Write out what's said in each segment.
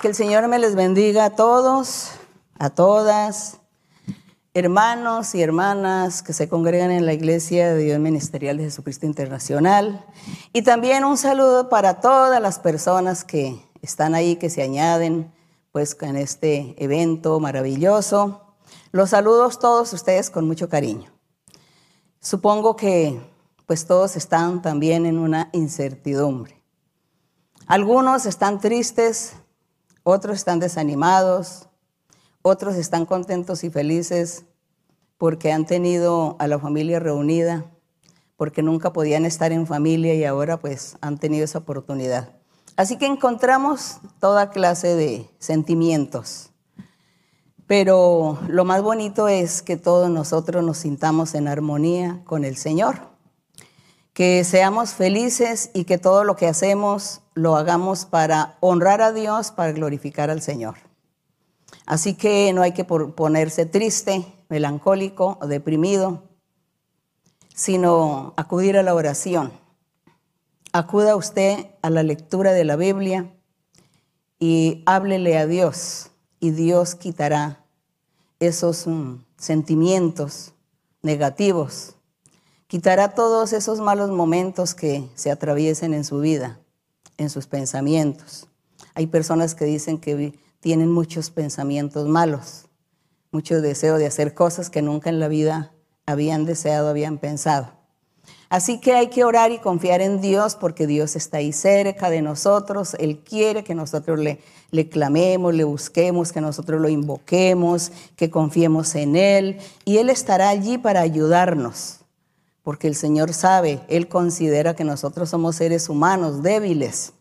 Que el Señor me les bendiga a todos, a todas, hermanos y hermanas que se congregan en la Iglesia de Dios Ministerial de Jesucristo Internacional. Y también un saludo para todas las personas que están ahí, que se añaden pues en este evento maravilloso. Los saludo a todos ustedes con mucho cariño. Supongo que pues todos están también en una incertidumbre. Algunos están tristes, otros están desanimados, otros están contentos y felices porque han tenido a la familia reunida, porque nunca podían estar en familia y ahora pues han tenido esa oportunidad. Así que encontramos toda clase de sentimientos, pero lo más bonito es que todos nosotros nos sintamos en armonía con el Señor, que seamos felices y que todo lo que hacemos lo hagamos para honrar a Dios, para glorificar al Señor. Así que no hay que ponerse triste, melancólico o deprimido, sino acudir a la oración. Acuda usted a la lectura de la Biblia y háblele a Dios y Dios quitará esos mm, sentimientos negativos, quitará todos esos malos momentos que se atraviesen en su vida en sus pensamientos. Hay personas que dicen que tienen muchos pensamientos malos, mucho deseo de hacer cosas que nunca en la vida habían deseado, habían pensado. Así que hay que orar y confiar en Dios porque Dios está ahí cerca de nosotros. Él quiere que nosotros le, le clamemos, le busquemos, que nosotros lo invoquemos, que confiemos en Él. Y Él estará allí para ayudarnos porque el Señor sabe, Él considera que nosotros somos seres humanos débiles.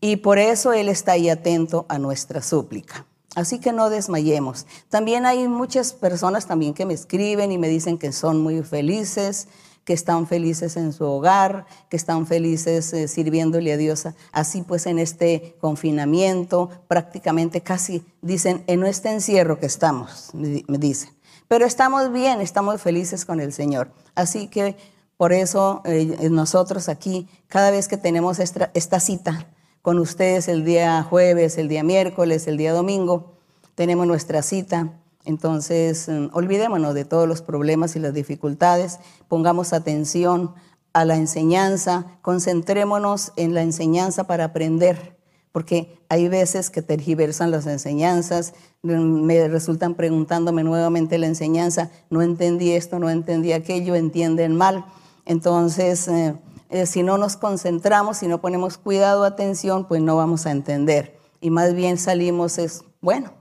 Y por eso Él está ahí atento a nuestra súplica. Así que no desmayemos. También hay muchas personas también que me escriben y me dicen que son muy felices, que están felices en su hogar, que están felices eh, sirviéndole a Dios. Así pues en este confinamiento, prácticamente casi dicen, en este encierro que estamos, me dicen. Pero estamos bien, estamos felices con el Señor. Así que por eso eh, nosotros aquí, cada vez que tenemos esta, esta cita con ustedes el día jueves, el día miércoles, el día domingo, tenemos nuestra cita. Entonces, mm, olvidémonos de todos los problemas y las dificultades, pongamos atención a la enseñanza, concentrémonos en la enseñanza para aprender porque hay veces que tergiversan las enseñanzas, me resultan preguntándome nuevamente la enseñanza, no entendí esto, no entendí aquello, entienden mal. Entonces, eh, eh, si no nos concentramos, si no ponemos cuidado, atención, pues no vamos a entender. Y más bien salimos, es, bueno,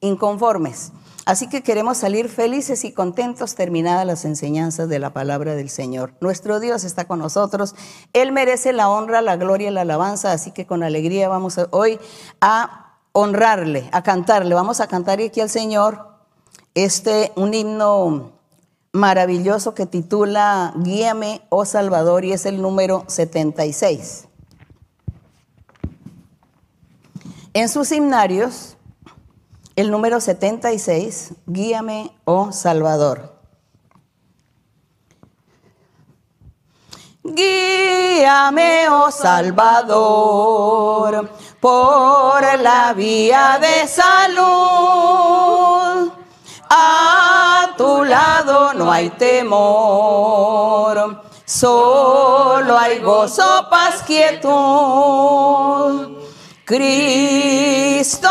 inconformes. Así que queremos salir felices y contentos terminadas las enseñanzas de la palabra del Señor. Nuestro Dios está con nosotros. Él merece la honra, la gloria y la alabanza. Así que con alegría vamos hoy a honrarle, a cantarle. Vamos a cantar aquí al Señor este, un himno maravilloso que titula Guíame, oh Salvador, y es el número 76. En sus himnarios el número 76, Guíame, oh Salvador. Guíame, oh Salvador, por la vía de salud. A tu lado no hay temor, solo hay gozo, paz, quietud. Cristo,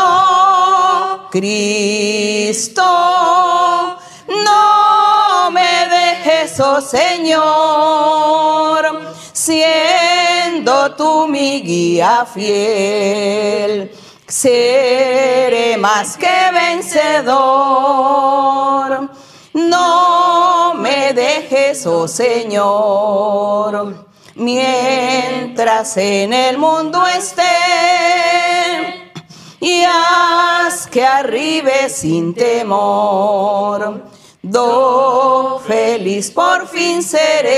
Cristo, no me dejes, oh Señor, siendo tú mi guía fiel, seré más que vencedor. No me dejes, oh Señor mientras en el mundo esté. Y haz que arribe sin temor. Do feliz por fin seré.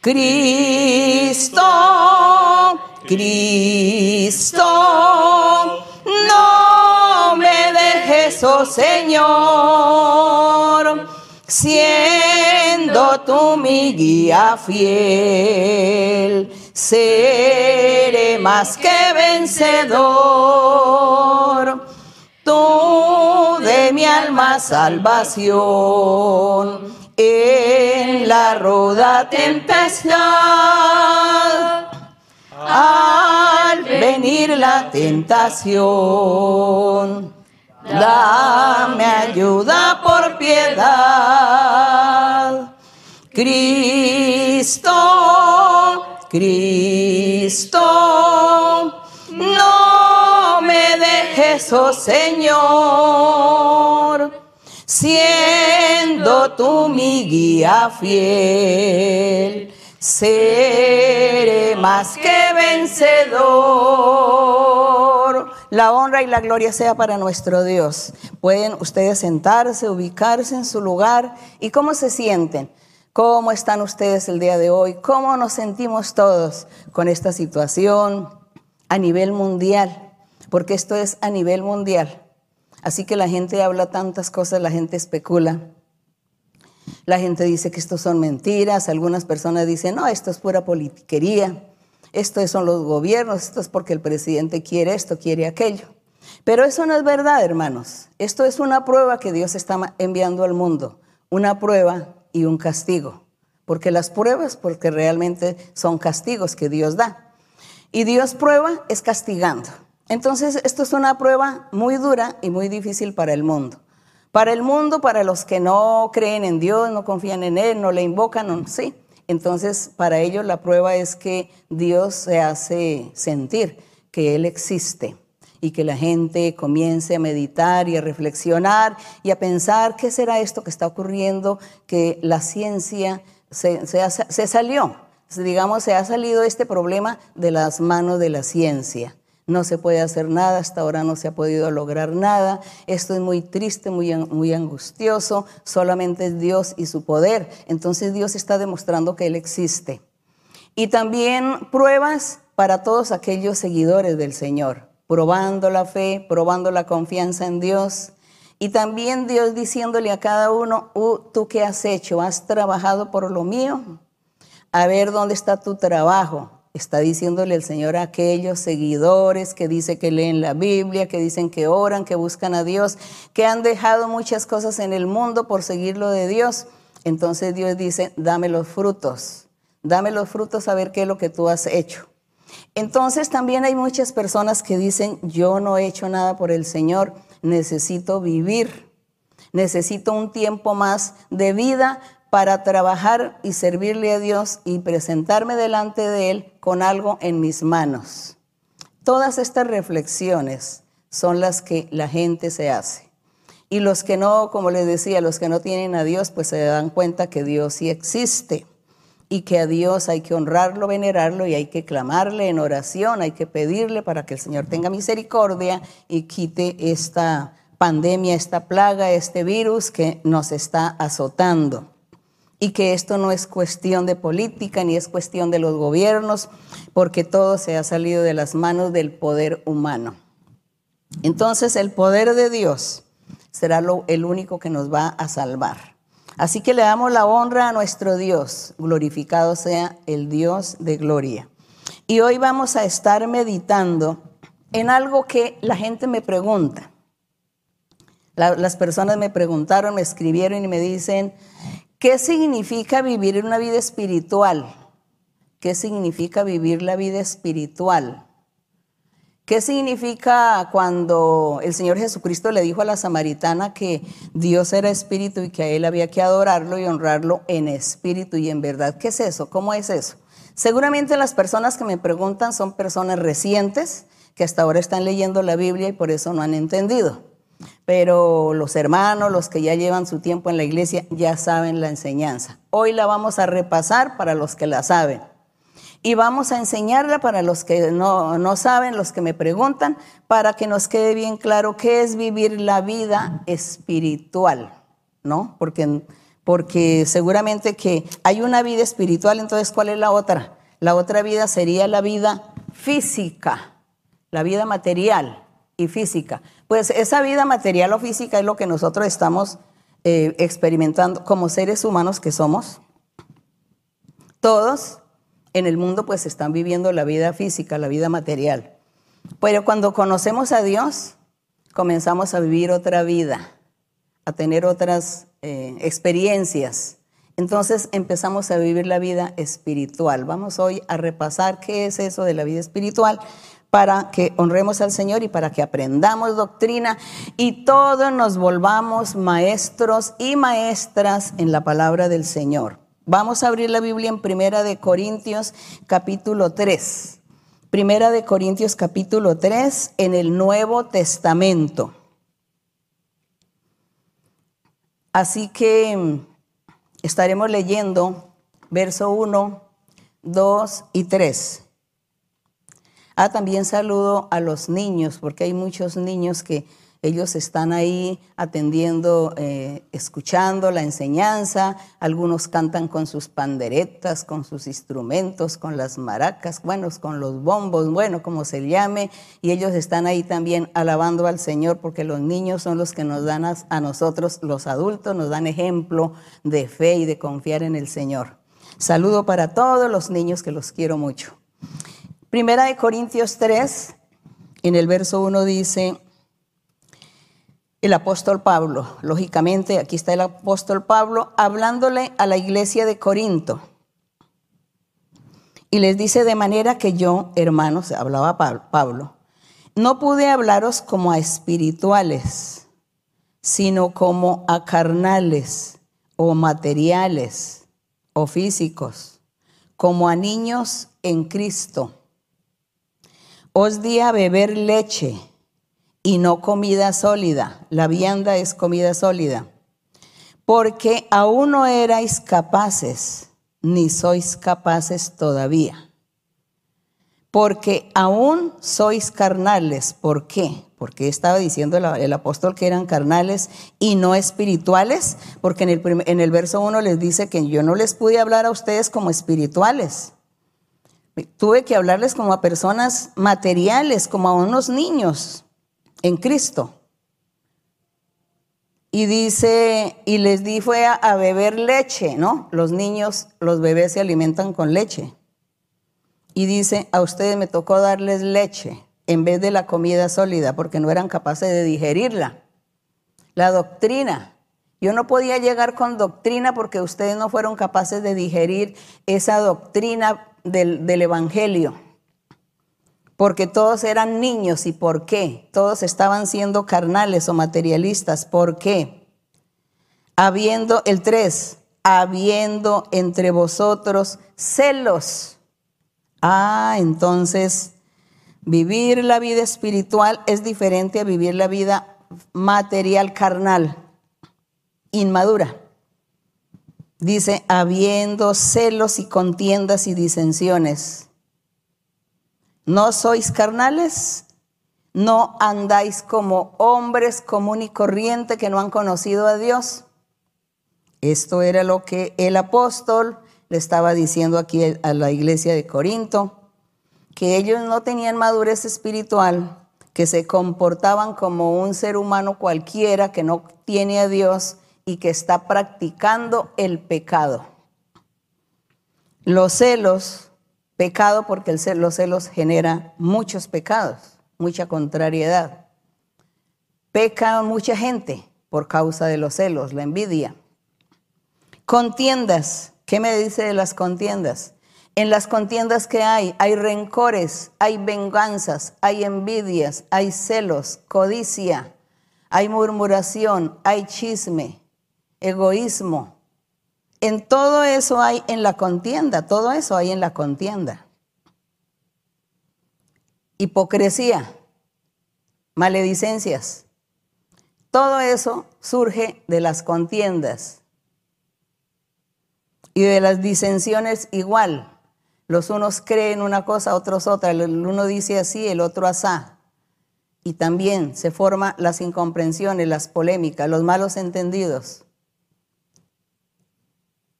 Cristo, Cristo, no me dejes, oh Señor siendo tú mi guía fiel, seré más que vencedor. Tú de mi alma salvación en la ruda tempestad. Al venir la tentación, dame ayuda por piedad. Cristo, Cristo, no me dejes, oh Señor, siendo tú mi guía fiel, seré más que vencedor. La honra y la gloria sea para nuestro Dios. Pueden ustedes sentarse, ubicarse en su lugar. ¿Y cómo se sienten? ¿Cómo están ustedes el día de hoy? ¿Cómo nos sentimos todos con esta situación a nivel mundial? Porque esto es a nivel mundial. Así que la gente habla tantas cosas, la gente especula. La gente dice que esto son mentiras, algunas personas dicen, no, esto es pura politiquería, esto son los gobiernos, esto es porque el presidente quiere esto, quiere aquello. Pero eso no es verdad, hermanos. Esto es una prueba que Dios está enviando al mundo, una prueba y un castigo. Porque las pruebas, porque realmente son castigos que Dios da. Y Dios prueba es castigando. Entonces, esto es una prueba muy dura y muy difícil para el mundo. Para el mundo, para los que no creen en Dios, no confían en Él, no le invocan, sí. Entonces, para ellos la prueba es que Dios se hace sentir que Él existe y que la gente comience a meditar y a reflexionar y a pensar qué será esto que está ocurriendo, que la ciencia se, se, salió, digamos, se ha salido este problema de las manos de la ciencia. No se puede hacer nada, hasta ahora no se ha podido lograr nada. Esto es muy triste, muy, muy angustioso. Solamente es Dios y su poder. Entonces Dios está demostrando que Él existe. Y también pruebas para todos aquellos seguidores del Señor probando la fe, probando la confianza en Dios. Y también Dios diciéndole a cada uno, uh, ¿tú qué has hecho? ¿Has trabajado por lo mío? A ver dónde está tu trabajo. Está diciéndole el Señor a aquellos seguidores que dice que leen la Biblia, que dicen que oran, que buscan a Dios, que han dejado muchas cosas en el mundo por seguir lo de Dios. Entonces Dios dice, dame los frutos, dame los frutos a ver qué es lo que tú has hecho. Entonces también hay muchas personas que dicen, yo no he hecho nada por el Señor, necesito vivir, necesito un tiempo más de vida para trabajar y servirle a Dios y presentarme delante de Él con algo en mis manos. Todas estas reflexiones son las que la gente se hace. Y los que no, como les decía, los que no tienen a Dios, pues se dan cuenta que Dios sí existe y que a Dios hay que honrarlo, venerarlo y hay que clamarle en oración, hay que pedirle para que el Señor tenga misericordia y quite esta pandemia, esta plaga, este virus que nos está azotando. Y que esto no es cuestión de política ni es cuestión de los gobiernos, porque todo se ha salido de las manos del poder humano. Entonces el poder de Dios será lo, el único que nos va a salvar. Así que le damos la honra a nuestro Dios, glorificado sea el Dios de gloria. Y hoy vamos a estar meditando en algo que la gente me pregunta. las personas me preguntaron, me escribieron y me dicen, ¿qué significa vivir una vida espiritual? ¿Qué significa vivir la vida espiritual? ¿Qué significa cuando el Señor Jesucristo le dijo a la samaritana que Dios era espíritu y que a él había que adorarlo y honrarlo en espíritu y en verdad? ¿Qué es eso? ¿Cómo es eso? Seguramente las personas que me preguntan son personas recientes que hasta ahora están leyendo la Biblia y por eso no han entendido. Pero los hermanos, los que ya llevan su tiempo en la iglesia, ya saben la enseñanza. Hoy la vamos a repasar para los que la saben y vamos a enseñarla para los que no, saben, los que me preguntan, para que nos quede bien claro qué es vivir la vida espiritual, ¿no? Porque, porque seguramente que hay una vida espiritual, entonces ¿cuál es la otra? La otra vida sería la vida física, la vida material y física. Pues esa vida material o física es lo que nosotros estamos eh, experimentando como seres humanos que somos. Todos en el mundo pues están viviendo la vida física, la vida material. Pero cuando conocemos a Dios, comenzamos a vivir otra vida, a tener otras eh, experiencias. Entonces empezamos a vivir la vida espiritual. Vamos hoy a repasar qué es eso de la vida espiritual para que honremos al Señor y para que aprendamos doctrina y todos nos volvamos maestros y maestras en la palabra del Señor. Vamos a abrir la Biblia en Primera de Corintios capítulo 3. Primera de Corintios capítulo 3 en el Nuevo Testamento. Así que mm, estaremos leyendo verso 1, 2 y 3. Ah, también saludo a los niños, porque hay muchos niños que ellos están ahí atendiendo, eh, escuchando la enseñanza. Algunos cantan con sus panderetas, con sus instrumentos, con las maracas, bueno, con los bombos, bueno, como se llame. Y ellos están ahí también alabando al Señor, porque los niños son los que nos dan a, a nosotros, los adultos, nos dan ejemplo de fe y de confiar en el Señor. Saludo para todos los niños que los quiero mucho. Primera de Corintios 3, en el verso 1 dice, el apóstol Pablo, lógicamente aquí está el apóstol Pablo hablándole a la iglesia de Corinto. Y les dice de manera que yo, hermanos, hablaba Pablo, no pude hablaros como a espirituales, sino como a carnales o materiales o físicos, como a niños en Cristo os di a beber leche y no comida sólida. La vianda es comida sólida. Porque aún no erais capaces, ni sois capaces todavía. Porque aún sois carnales. ¿Por qué? Porque estaba diciendo el, apóstol que eran carnales y no espirituales. Porque en el, en el verso 1 les dice que yo no les pude hablar a ustedes como espirituales Tuve que hablarles como a personas materiales, como a unos niños en Cristo. Y dice, y les di fue a, beber leche, ¿no? Los niños, los bebés se alimentan con leche. Y dice, a ustedes me tocó darles leche en vez de la comida sólida, porque no eran capaces de digerirla. La doctrina. Yo no podía llegar con doctrina porque ustedes no fueron capaces de digerir esa doctrina del, Evangelio, porque todos eran niños. ¿Y por qué? Todos estaban siendo carnales o materialistas. ¿Por qué? Habiendo, el 3, habiendo entre vosotros celos. Ah, entonces, vivir la vida espiritual es diferente a vivir la vida material carnal, inmadura. Dice, habiendo celos y contiendas y disensiones. ¿No sois carnales? ¿No andáis como hombres común y corriente que no han conocido a Dios? Esto era lo que el apóstol le estaba diciendo aquí a la iglesia de Corinto, que ellos no tenían madurez espiritual, que se comportaban como un ser humano cualquiera que no tiene a Dios y que está practicando el pecado. Los celos, pecado porque los celos genera muchos pecados, mucha contrariedad. Peca mucha gente por causa de los celos, la envidia. Contiendas, ¿qué me dice de las contiendas? En las contiendas que hay, hay rencores, hay venganzas, hay envidias, hay celos, codicia, hay murmuración, hay chisme, egoísmo. En todo eso hay en la contienda, todo eso hay en la contienda. Hipocresía, maledicencias. Todo eso surge de las contiendas y de las disensiones igual. Los unos creen una cosa, otros otra. El uno dice así, el otro asá. Y también se forman las incomprensiones, las polémicas, los malos entendidos.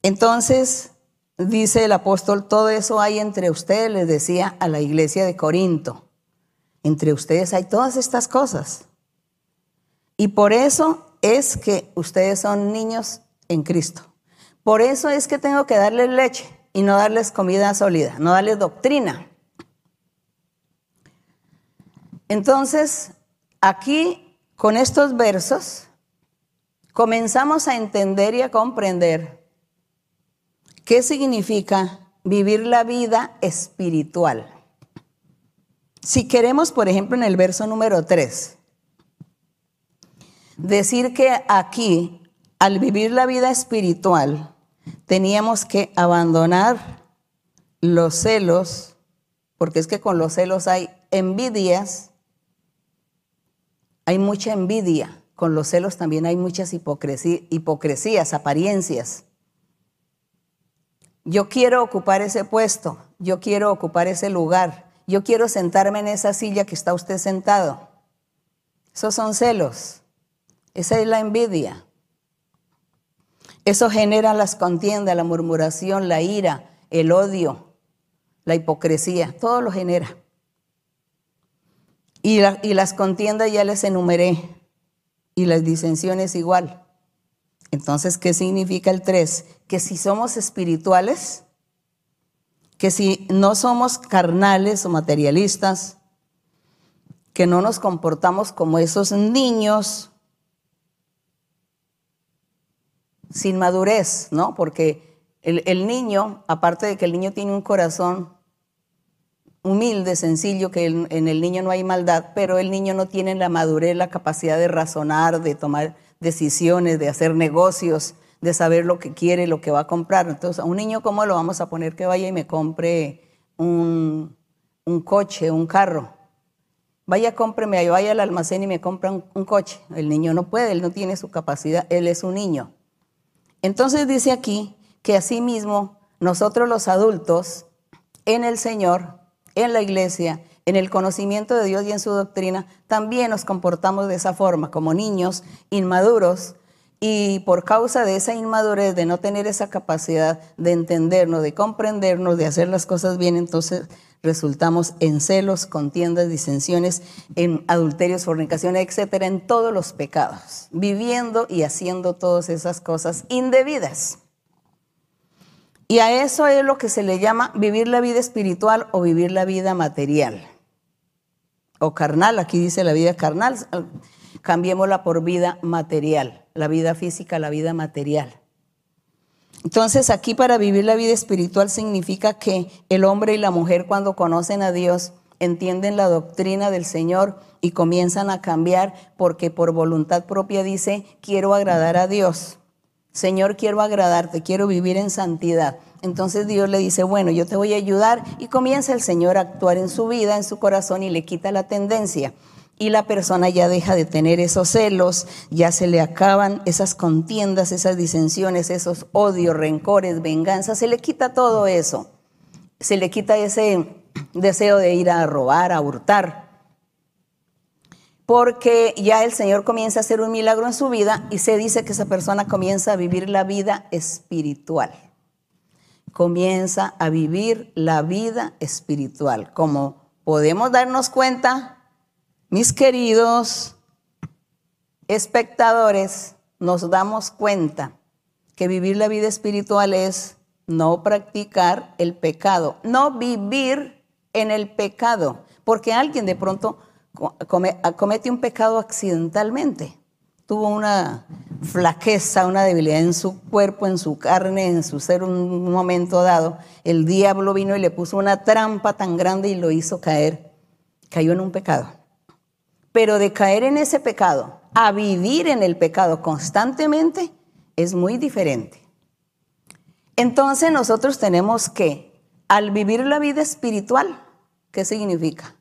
Entonces, dice el apóstol, todo eso hay entre ustedes, les decía a la iglesia de Corinto. Entre ustedes hay todas estas cosas. Y por eso es que ustedes son niños en Cristo. Por eso es que tengo que darles leche, y no darles comida sólida, no darles doctrina. Entonces, aquí, con estos versos, comenzamos a entender y a comprender qué significa vivir la vida espiritual. Si queremos, por ejemplo, en el verso número 3, decir que aquí, al vivir la vida espiritual, teníamos que abandonar los celos, porque es que con los celos hay envidias, hay mucha envidia, con los celos también hay muchas hipocresías, apariencias. Yo quiero ocupar ese puesto, yo quiero ocupar ese lugar, yo quiero sentarme en esa silla que está usted sentado. Esos son celos, esa es la envidia. Eso genera las contiendas, la murmuración, la ira, el odio, la hipocresía, todo lo genera. Y, las contiendas ya les enumeré, y las disensiones igual. Entonces, ¿qué significa el 3? Que si somos espirituales, que si no somos carnales o materialistas, que no nos comportamos como esos niños sin madurez, ¿no? Porque el, niño, aparte de que el niño tiene un corazón humilde, sencillo, que en el niño no hay maldad, pero el niño no tiene la madurez, la capacidad de razonar, de tomar decisiones, de hacer negocios, de saber lo que quiere, lo que va a comprar. Entonces, a un niño, ¿cómo lo vamos a poner que vaya y me compre un, coche, un carro? Vaya, cómpreme, vaya al almacén y me compra un, un coche. El niño no puede, él no tiene su capacidad, él es un niño. Entonces dice aquí que asimismo nosotros los adultos en el Señor, en la iglesia, en el conocimiento de Dios y en su doctrina, también nos comportamos de esa forma, como niños inmaduros, y por causa de esa inmadurez, de no tener esa capacidad de entendernos, de comprendernos, de hacer las cosas bien, entonces resultamos en celos, contiendas, disensiones, en adulterios, fornicaciones, etcétera, en todos los pecados, viviendo y haciendo todas esas cosas indebidas. Y a eso es lo que se le llama vivir la vida espiritual o vivir la vida material. O carnal, aquí dice la vida carnal, cambiémosla por vida material, la vida física, la vida material. Entonces aquí para vivir la vida espiritual significa que el hombre y la mujer cuando conocen a Dios entienden la doctrina del Señor y comienzan a cambiar porque por voluntad propia dice, quiero agradar a Dios. Señor, quiero agradarte, quiero vivir en santidad. Entonces Dios le dice, bueno, yo te voy a ayudar y comienza el Señor a actuar en su vida, en su corazón y le quita la tendencia y la persona ya deja de tener esos celos, ya se le acaban esas contiendas, esas disensiones, esos odios, rencores, venganzas, se le quita todo eso. Se le quita ese deseo de ir a robar, a hurtar. Porque ya el Señor comienza a hacer un milagro en su vida y se dice que esa persona comienza a vivir la vida espiritual. Comienza a vivir la vida espiritual. Como podemos darnos cuenta, mis queridos espectadores, nos damos cuenta que vivir la vida espiritual es no practicar el pecado, no vivir en el pecado, porque alguien de pronto comete un pecado accidentalmente. Tuvo una flaqueza, una debilidad en su cuerpo, en su carne, en su ser un momento dado. El diablo vino y le puso una trampa tan grande y lo hizo caer. Cayó en un pecado. Pero de caer en ese pecado a vivir en el pecado constantemente es muy diferente. Entonces nosotros tenemos que, al vivir la vida espiritual, ¿qué significa?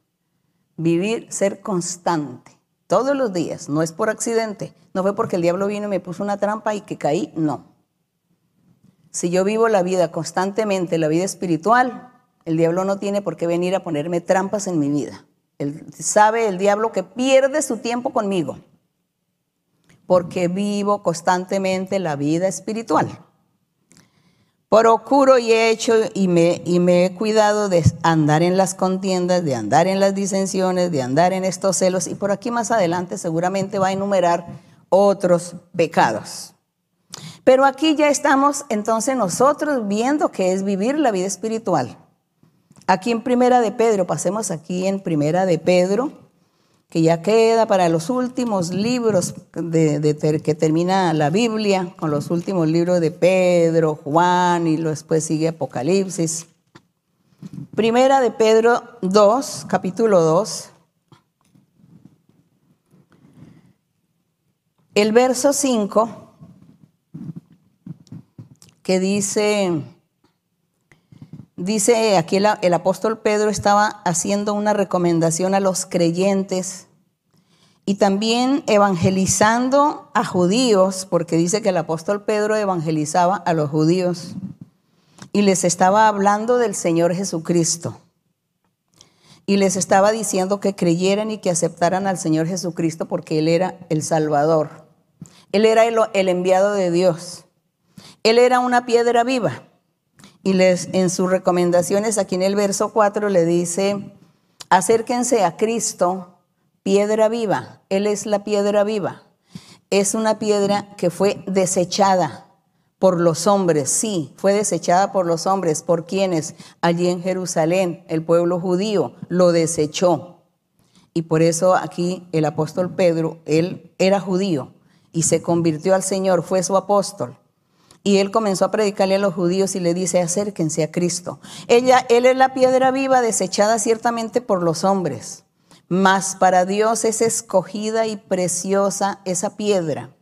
Vivir, ser constante, todos los días, no es por accidente, no fue porque el diablo vino y me puso una trampa y que caí, no. Si yo vivo la vida constantemente, la vida espiritual, el diablo no tiene por qué venir a ponerme trampas en mi vida sabe el diablo que pierde su tiempo conmigo, porque vivo constantemente la vida espiritual. Procuro y he hecho y me, y me he cuidado de andar en las contiendas, de andar en las disensiones, de andar en estos celos, y por aquí más adelante seguramente va a enumerar otros pecados. Pero aquí ya estamos entonces nosotros viendo que es vivir la vida espiritual. Aquí en Primera de Pedro, pasemos aquí en Primera de Pedro, que ya queda para los últimos libros de, que termina la Biblia, con los últimos libros de Pedro, Juan y después sigue Apocalipsis. Primera de Pedro 2, capítulo 2. El verso 5 que dice, dice aquí el, apóstol Pedro estaba haciendo una recomendación a los creyentes y también evangelizando a judíos, porque dice que el apóstol Pedro evangelizaba a los judíos y les estaba hablando del Señor Jesucristo. Y les estaba diciendo que creyeran y que aceptaran al Señor Jesucristo porque Él era el Salvador. Él era el enviado de Dios. Él era una piedra viva. Y les, en sus recomendaciones, aquí en el verso 4, le dice, acérquense a Cristo, piedra viva. Él es la piedra viva. Es una piedra que fue desechada por los hombres, sí, fue desechada por los hombres, por quienes allí en Jerusalén, el pueblo judío, lo desechó. Y por eso aquí el apóstol Pedro, él era judío y se convirtió al Señor, fue su apóstol. Y él comenzó a predicarle a los judíos y le dice, acérquense a Cristo. Ella, él es la piedra viva desechada ciertamente por los hombres, mas para Dios es escogida y preciosa esa piedra.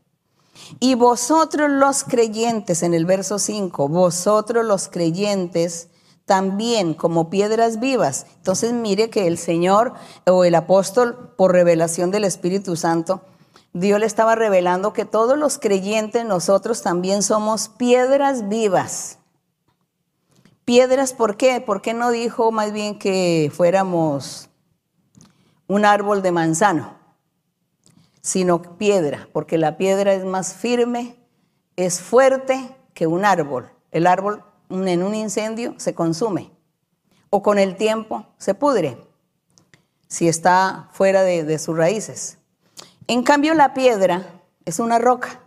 Y vosotros los creyentes, en el verso 5, vosotros los creyentes también como piedras vivas. Entonces mire que el Señor o el apóstol, por revelación del Espíritu Santo, Dios le estaba revelando que todos los creyentes, nosotros también somos piedras vivas. Piedras, ¿por qué? ¿Por qué no dijo más bien que fuéramos un árbol de manzano? Sino piedra, porque la piedra es más firme, es fuerte que un árbol. El árbol en un incendio se consume o con el tiempo se pudre si está fuera de, de sus raíces. En cambio, la piedra es una roca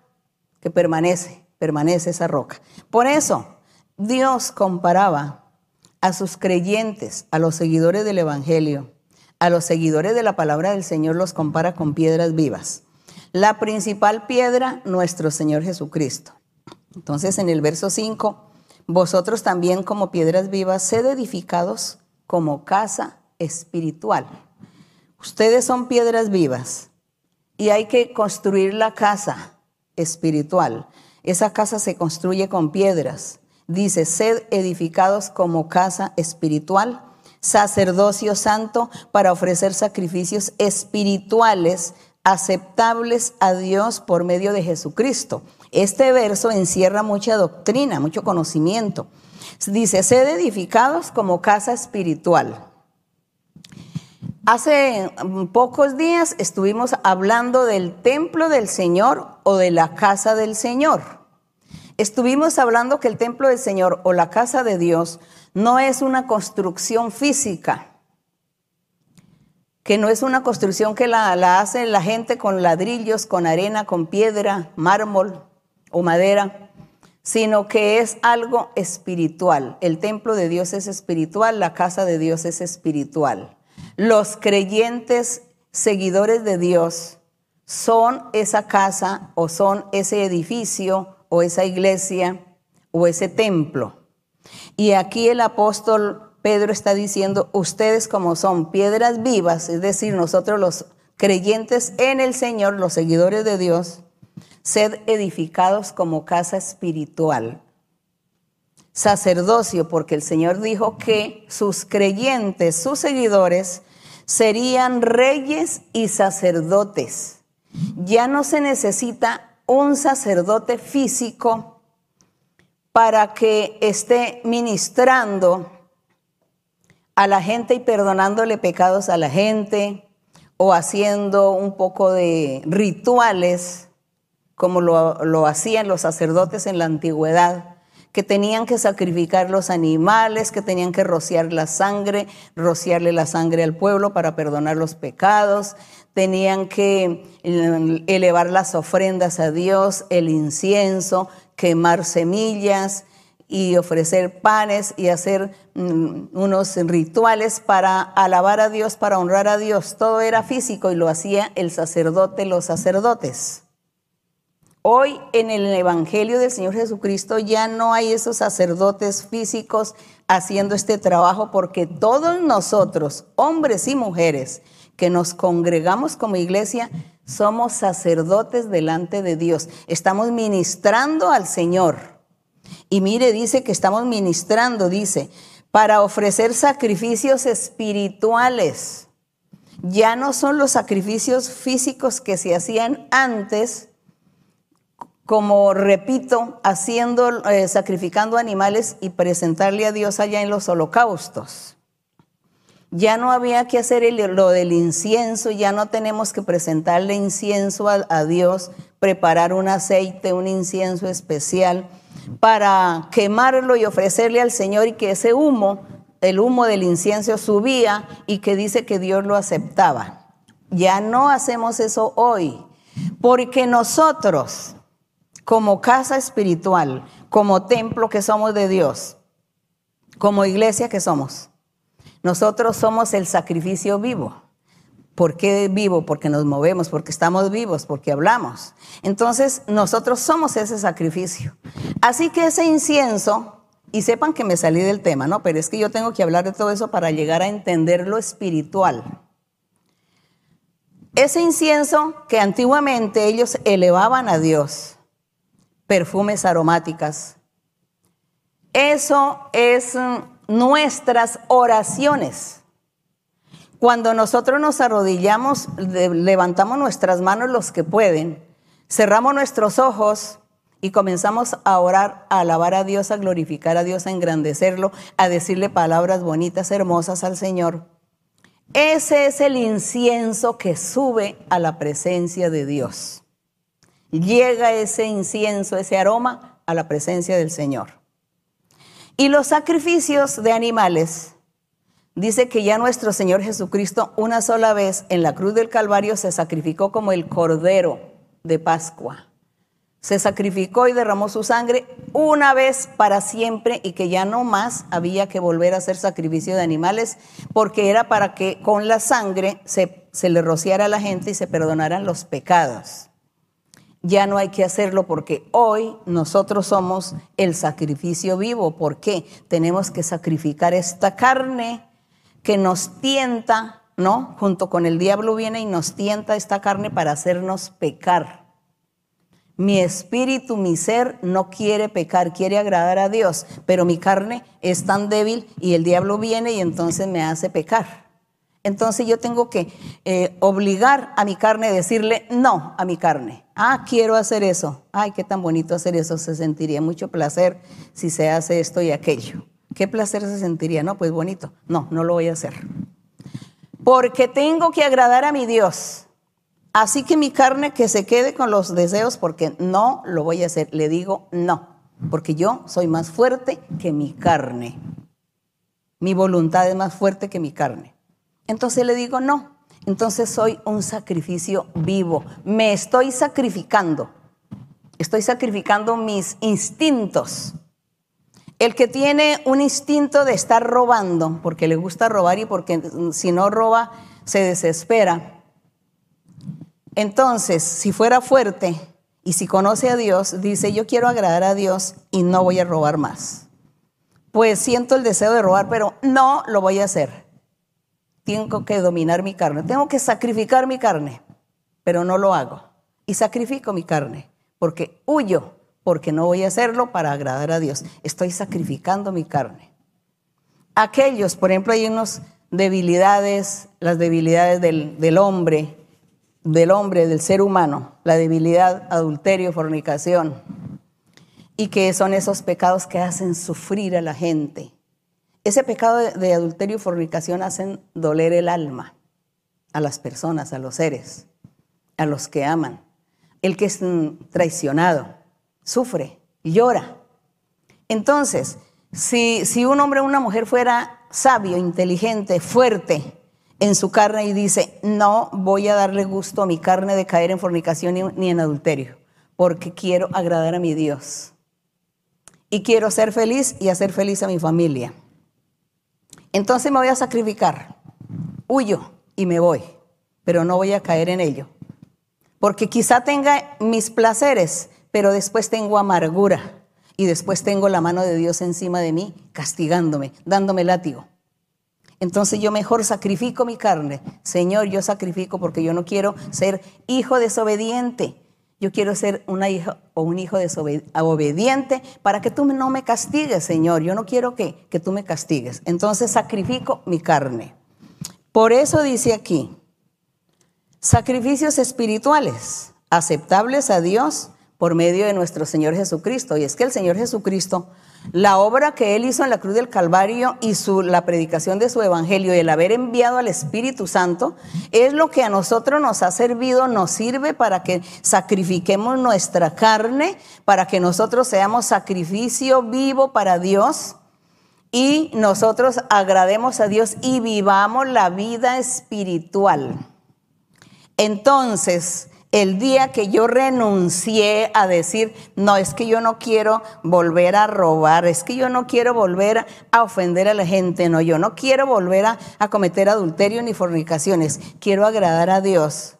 que permanece, permanece esa roca. Por eso, Dios comparaba a sus creyentes, a los seguidores del Evangelio, a los seguidores de la palabra del Señor, los compara con piedras vivas. La principal piedra, nuestro Señor Jesucristo. Entonces, en el verso 5, vosotros también como piedras vivas, sed edificados como casa espiritual. Ustedes son piedras vivas y hay que construir la casa espiritual. Esa casa se construye con piedras. Dice, sed edificados como casa espiritual, sacerdocio santo para ofrecer sacrificios espirituales aceptables a Dios por medio de Jesucristo. Este verso encierra mucha doctrina, mucho conocimiento. Dice, sed edificados como casa espiritual. Hace mm, pocos días estuvimos hablando del templo del Señor o de la casa del Señor. Estuvimos hablando que el templo del Señor o la casa de Dios no es una construcción física, que no es una construcción que la, la hace la gente con ladrillos, con arena, con piedra, mármol o madera, sino que es algo espiritual. El templo de Dios es espiritual, la casa de Dios es espiritual. Los creyentes seguidores de Dios son esa casa o son ese edificio o esa iglesia o ese templo. Y aquí el apóstol Pedro está diciendo, ustedes como son piedras vivas, es decir, nosotros los creyentes en el Señor, los seguidores de Dios, sed edificados como casa espiritual. Sacerdocio, porque el Señor dijo que sus creyentes, sus seguidores, serían reyes y sacerdotes. Ya no se necesita un sacerdote físico para que esté ministrando a la gente y perdonándole pecados a la gente o haciendo un poco de rituales como lo, hacían los sacerdotes en la antigüedad que tenían que sacrificar los animales, que tenían que rociar la sangre, rociarle la sangre al pueblo para perdonar los pecados, tenían que eh, elevar las ofrendas a Dios, el incienso, quemar semillas y ofrecer panes y hacer mm, unos rituales para alabar a Dios, para honrar a Dios. Todo era físico y lo hacía el sacerdote, los sacerdotes. Hoy en el Evangelio del Señor Jesucristo ya no hay esos sacerdotes físicos haciendo este trabajo porque todos nosotros, hombres y mujeres, que nos congregamos como iglesia, somos sacerdotes delante de Dios. Estamos ministrando al Señor. Y mire, dice que estamos ministrando, dice, para ofrecer sacrificios espirituales. Ya no son los sacrificios físicos que se hacían antes, como repito, haciendo, eh, sacrificando animales y presentarle a Dios allá en los holocaustos. Ya no había que hacer lo del incienso, ya no tenemos que presentarle incienso a, Dios, preparar un aceite, un incienso especial para quemarlo y ofrecerle al Señor y que ese humo, el humo del incienso subía y que dice que Dios lo aceptaba. Ya no hacemos eso hoy, porque nosotros como casa espiritual, como templo que somos de Dios, como iglesia que somos. Nosotros somos el sacrificio vivo. ¿Por qué vivo? Porque nos movemos, porque estamos vivos, porque hablamos. Entonces, nosotros somos ese sacrificio. Así que ese incienso, y sepan que me salí del tema, ¿no? Pero es que yo tengo que hablar de todo eso para llegar a entender lo espiritual. Ese incienso que antiguamente ellos elevaban a Dios, perfumes aromáticas. Eso es mm, nuestras oraciones. Cuando nosotros nos arrodillamos, levantamos nuestras manos los que pueden, cerramos nuestros ojos y comenzamos a orar, a alabar a Dios, a glorificar a Dios, a engrandecerlo, a decirle palabras bonitas, hermosas al Señor. Ese es el incienso que sube a la presencia de Dios llega ese incienso, ese aroma a la presencia del Señor. Y los sacrificios de animales, dice que ya nuestro Señor Jesucristo una sola vez en la cruz del Calvario se sacrificó como el cordero de Pascua. Se sacrificó y derramó su sangre una vez para siempre y que ya no más había que volver a hacer sacrificio de animales porque era para que con la sangre se, le rociara a la gente y se perdonaran los pecados ya no hay que hacerlo porque hoy nosotros somos el sacrificio vivo. ¿Por qué? Tenemos que sacrificar esta carne que nos tienta, ¿no? Junto con el diablo viene y nos tienta esta carne para hacernos pecar. Mi espíritu, mi ser no quiere pecar, quiere agradar a Dios, pero mi carne es tan débil y el diablo viene y entonces me hace pecar. Entonces yo tengo que eh, obligar a mi carne, decirle no a mi carne. Ah, quiero hacer eso. Ay, qué tan bonito hacer eso. Se sentiría mucho placer si se hace esto y aquello. ¿Qué placer se sentiría? No, pues bonito. No, no lo voy a hacer. Porque tengo que agradar a mi Dios. Así que mi carne que se quede con los deseos porque no lo voy a hacer. Le digo no, porque yo soy más fuerte que mi carne. Mi voluntad es más fuerte que mi carne. Entonces le digo, no, entonces soy un sacrificio vivo, me estoy sacrificando, estoy sacrificando mis instintos. El que tiene un instinto de estar robando, porque le gusta robar y porque si no roba se desespera. Entonces, si fuera fuerte y si conoce a Dios, dice, yo quiero agradar a Dios y no voy a robar más. Pues siento el deseo de robar, pero no lo voy a hacer tengo que dominar mi carne, tengo que sacrificar mi carne, pero no lo hago. Y sacrifico mi carne porque huyo, porque no voy a hacerlo para agradar a Dios. Estoy sacrificando mi carne. Aquellos, por ejemplo, hay unas debilidades, las debilidades del, del hombre, del hombre, del ser humano, la debilidad, adulterio, fornicación, y que son esos pecados que hacen sufrir a la gente ese pecado de, adulterio y fornicación hacen doler el alma a las personas, a los seres, a los que aman. El que es traicionado sufre, llora. Entonces, si, un hombre o una mujer fuera sabio, inteligente, fuerte en su carne y dice, no voy a darle gusto a mi carne de caer en fornicación ni, ni en adulterio, porque quiero agradar a mi Dios. Y quiero ser feliz y hacer feliz a mi familia. Entonces me voy a sacrificar. Huyo y me voy, pero no voy a caer en ello. Porque quizá tenga mis placeres, pero después tengo amargura y después tengo la mano de Dios encima de mí, castigándome, dándome látigo. Entonces yo mejor sacrifico mi carne. Señor, yo sacrifico porque yo no quiero ser hijo desobediente. Yo quiero ser una hija o un hijo desobediente para que tú no me castigues, Señor. Yo no quiero que, que tú me castigues. Entonces sacrifico mi carne. Por eso dice aquí, sacrificios espirituales aceptables a Dios por medio de nuestro Señor Jesucristo. Y es que el Señor Jesucristo, la obra que Él hizo en la cruz del Calvario y su, la predicación de su Evangelio y el haber enviado al Espíritu Santo, es lo que a nosotros nos ha servido, nos sirve para que sacrifiquemos nuestra carne, para que nosotros seamos sacrificio vivo para Dios y nosotros agrademos a Dios y vivamos la vida espiritual. Entonces, el día que yo renuncié a decir, no, es que yo no quiero volver a robar, es que yo no quiero volver a ofender a la gente, no, yo no quiero volver a, cometer adulterio ni fornicaciones, quiero agradar a Dios.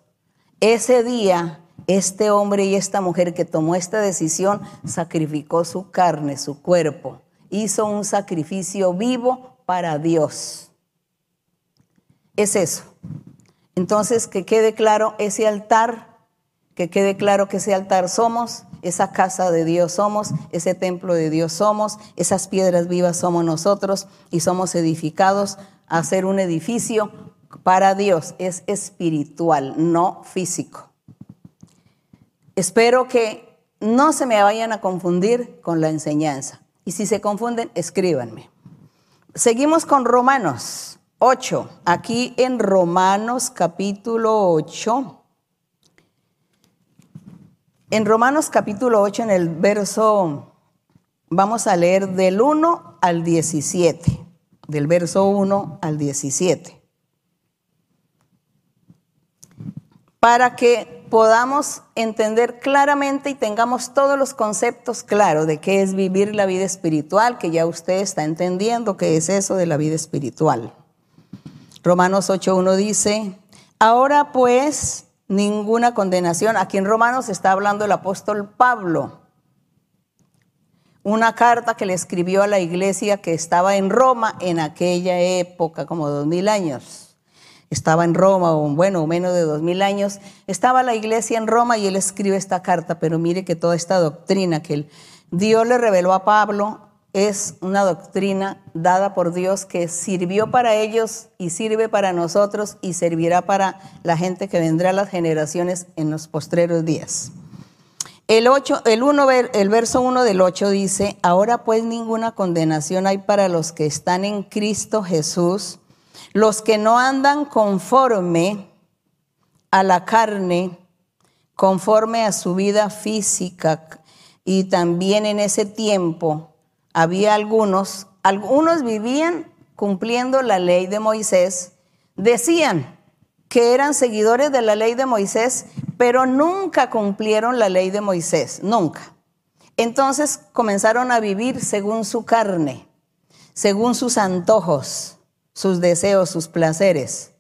Ese día, este hombre y esta mujer que tomó esta decisión sacrificó su carne, su cuerpo, hizo un sacrificio vivo para Dios. Es eso. Entonces, que quede claro, ese altar que quede claro que ese altar somos, esa casa de Dios somos, ese templo de Dios somos, esas piedras vivas somos nosotros y somos edificados a ser un edificio para Dios. Es espiritual, no físico. Espero que no se me vayan a confundir con la enseñanza. Y si se confunden, escríbanme. Seguimos con Romanos 8. Aquí en Romanos capítulo 8. En Romanos capítulo 8, en el verso, vamos a leer del 1 al 17, del verso 1 al 17, para que podamos entender claramente y tengamos todos los conceptos claros de qué es vivir la vida espiritual, que ya usted está entendiendo qué es eso de la vida espiritual. Romanos 8.1 dice, ahora pues ninguna condenación. Aquí en Romanos está hablando el apóstol Pablo. Una carta que le escribió a la iglesia que estaba en Roma en aquella época, como dos mil años. Estaba en Roma, o bueno, menos de dos mil años. Estaba la iglesia en Roma y él escribe esta carta, pero mire que toda esta doctrina que Dios le reveló a Pablo es una doctrina dada por Dios que sirvió para ellos y sirve para nosotros y servirá para la gente que vendrá a las generaciones en los postreros días. El, 8, el, el verso 1 del 8 dice, ahora pues ninguna condenación hay para los que están en Cristo Jesús, los que no andan conforme a la carne, conforme a su vida física, y también en ese tiempo había algunos, algunos vivían cumpliendo la ley de Moisés, decían que eran seguidores de la ley de Moisés, pero nunca cumplieron la ley de Moisés, nunca. Entonces comenzaron a vivir según su carne, según sus antojos, sus deseos, sus placeres,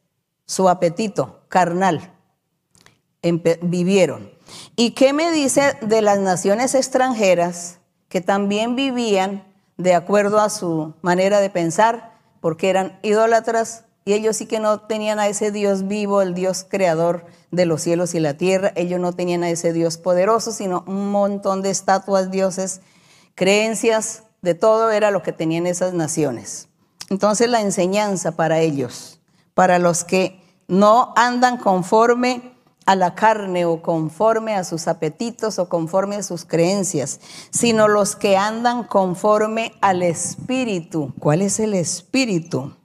su apetito carnal. vivieron. ¿Y qué me dice de las naciones extranjeras que también vivían de acuerdo a su manera de pensar, porque eran idólatras y ellos sí que no tenían a ese Dios vivo, el Dios creador de los cielos y la tierra, ellos no tenían a ese Dios poderoso, sino un montón de estatuas, dioses, creencias, de todo era lo que tenían esas naciones. Entonces la enseñanza para ellos, para los que no andan conforme a la carne o conforme a sus apetitos o conforme a sus creencias, sino los que andan conforme al Espíritu. ¿Cuál es el Espíritu?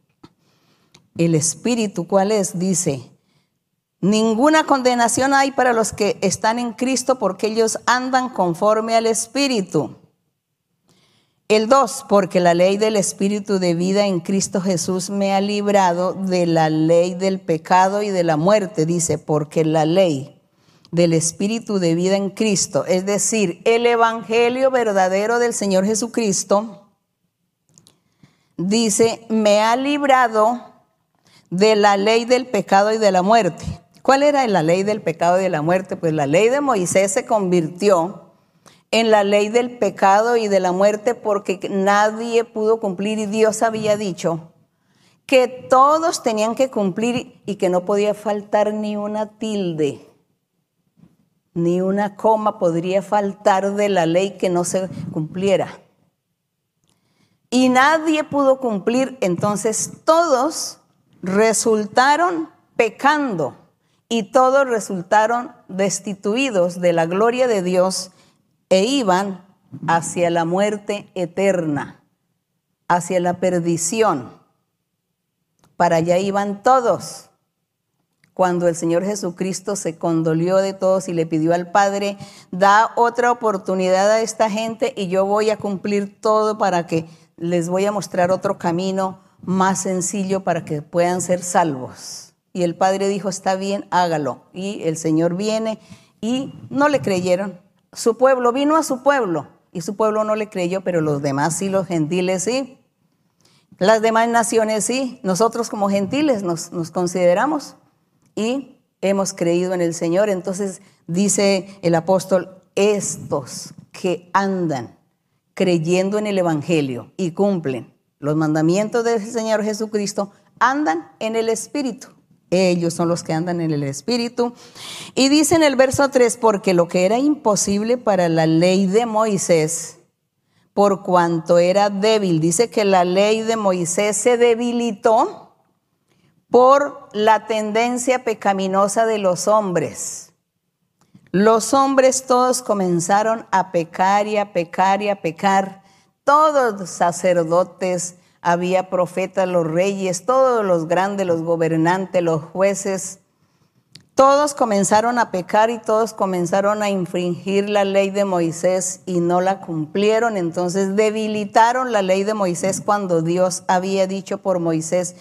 El Espíritu, ¿cuál es? Dice, ninguna condenación hay para los que están en Cristo porque ellos andan conforme al Espíritu. El 2, porque la ley del Espíritu de vida en Cristo Jesús me ha librado de la ley del pecado y de la muerte. Dice, porque la ley del Espíritu de vida en Cristo, es decir, el Evangelio verdadero del Señor Jesucristo, dice, me ha librado de la ley del pecado y de la muerte. ¿Cuál era la ley del pecado y de la muerte? Pues la ley de Moisés se convirtió en la ley del pecado y de la muerte porque nadie pudo cumplir y Dios había dicho que todos tenían que cumplir y que no podía faltar ni una tilde, ni una coma podría faltar de la ley que no se cumpliera. Y nadie pudo cumplir, entonces todos resultaron pecando y todos resultaron destituidos de la gloria de Dios e iban hacia la muerte eterna, hacia la perdición. Para allá iban todos. Cuando el Señor Jesucristo se condolió de todos y le pidió al Padre, da otra oportunidad a esta gente y yo voy a cumplir todo para que les voy a mostrar otro camino más sencillo para que puedan ser salvos. Y el Padre dijo, está bien, hágalo. Y el Señor viene y no le creyeron. Su pueblo vino a su pueblo y su pueblo no le creyó, pero los demás sí, los gentiles sí. Las demás naciones sí. Nosotros como gentiles nos, nos consideramos y hemos creído en el Señor. Entonces dice el apóstol, estos que andan creyendo en el Evangelio y cumplen los mandamientos del Señor Jesucristo, andan en el Espíritu. Ellos son los que andan en el Espíritu. Y dice en el verso 3, porque lo que era imposible para la ley de Moisés, por cuanto era débil, dice que la ley de Moisés se debilitó por la tendencia pecaminosa de los hombres. Los hombres todos comenzaron a pecar y a pecar y a pecar. Todos sacerdotes, había profetas, los reyes, todos los grandes, los gobernantes, los jueces, todos comenzaron a pecar y todos comenzaron a infringir la ley de Moisés y no la cumplieron. Entonces debilitaron la ley de Moisés cuando Dios había dicho por Moisés,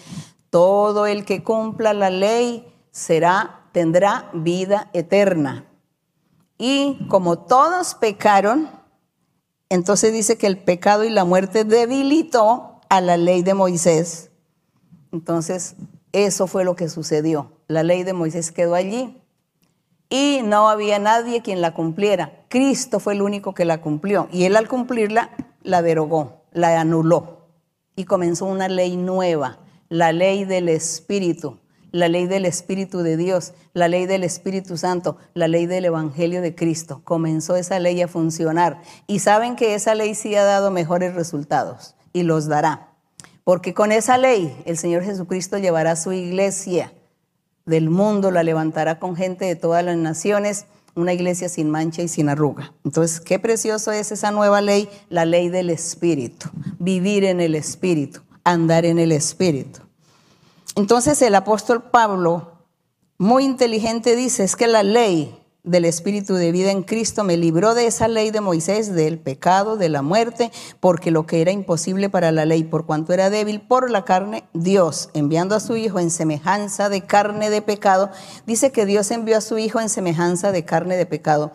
todo el que cumpla la ley será, tendrá vida eterna. Y como todos pecaron, entonces dice que el pecado y la muerte debilitó a la ley de Moisés. Entonces, eso fue lo que sucedió. La ley de Moisés quedó allí y no había nadie quien la cumpliera. Cristo fue el único que la cumplió y él al cumplirla la derogó, la anuló y comenzó una ley nueva, la ley del Espíritu, la ley del Espíritu de Dios, la ley del Espíritu Santo, la ley del Evangelio de Cristo. Comenzó esa ley a funcionar y saben que esa ley sí ha dado mejores resultados y los dará. Porque con esa ley el Señor Jesucristo llevará su iglesia del mundo, la levantará con gente de todas las naciones, una iglesia sin mancha y sin arruga. Entonces, qué precioso es esa nueva ley, la ley del Espíritu, vivir en el Espíritu, andar en el Espíritu. Entonces el apóstol Pablo, muy inteligente, dice, es que la ley del Espíritu de vida en Cristo me libró de esa ley de Moisés, del pecado, de la muerte, porque lo que era imposible para la ley, por cuanto era débil por la carne, Dios, enviando a su Hijo en semejanza de carne de pecado, dice que Dios envió a su Hijo en semejanza de carne de pecado.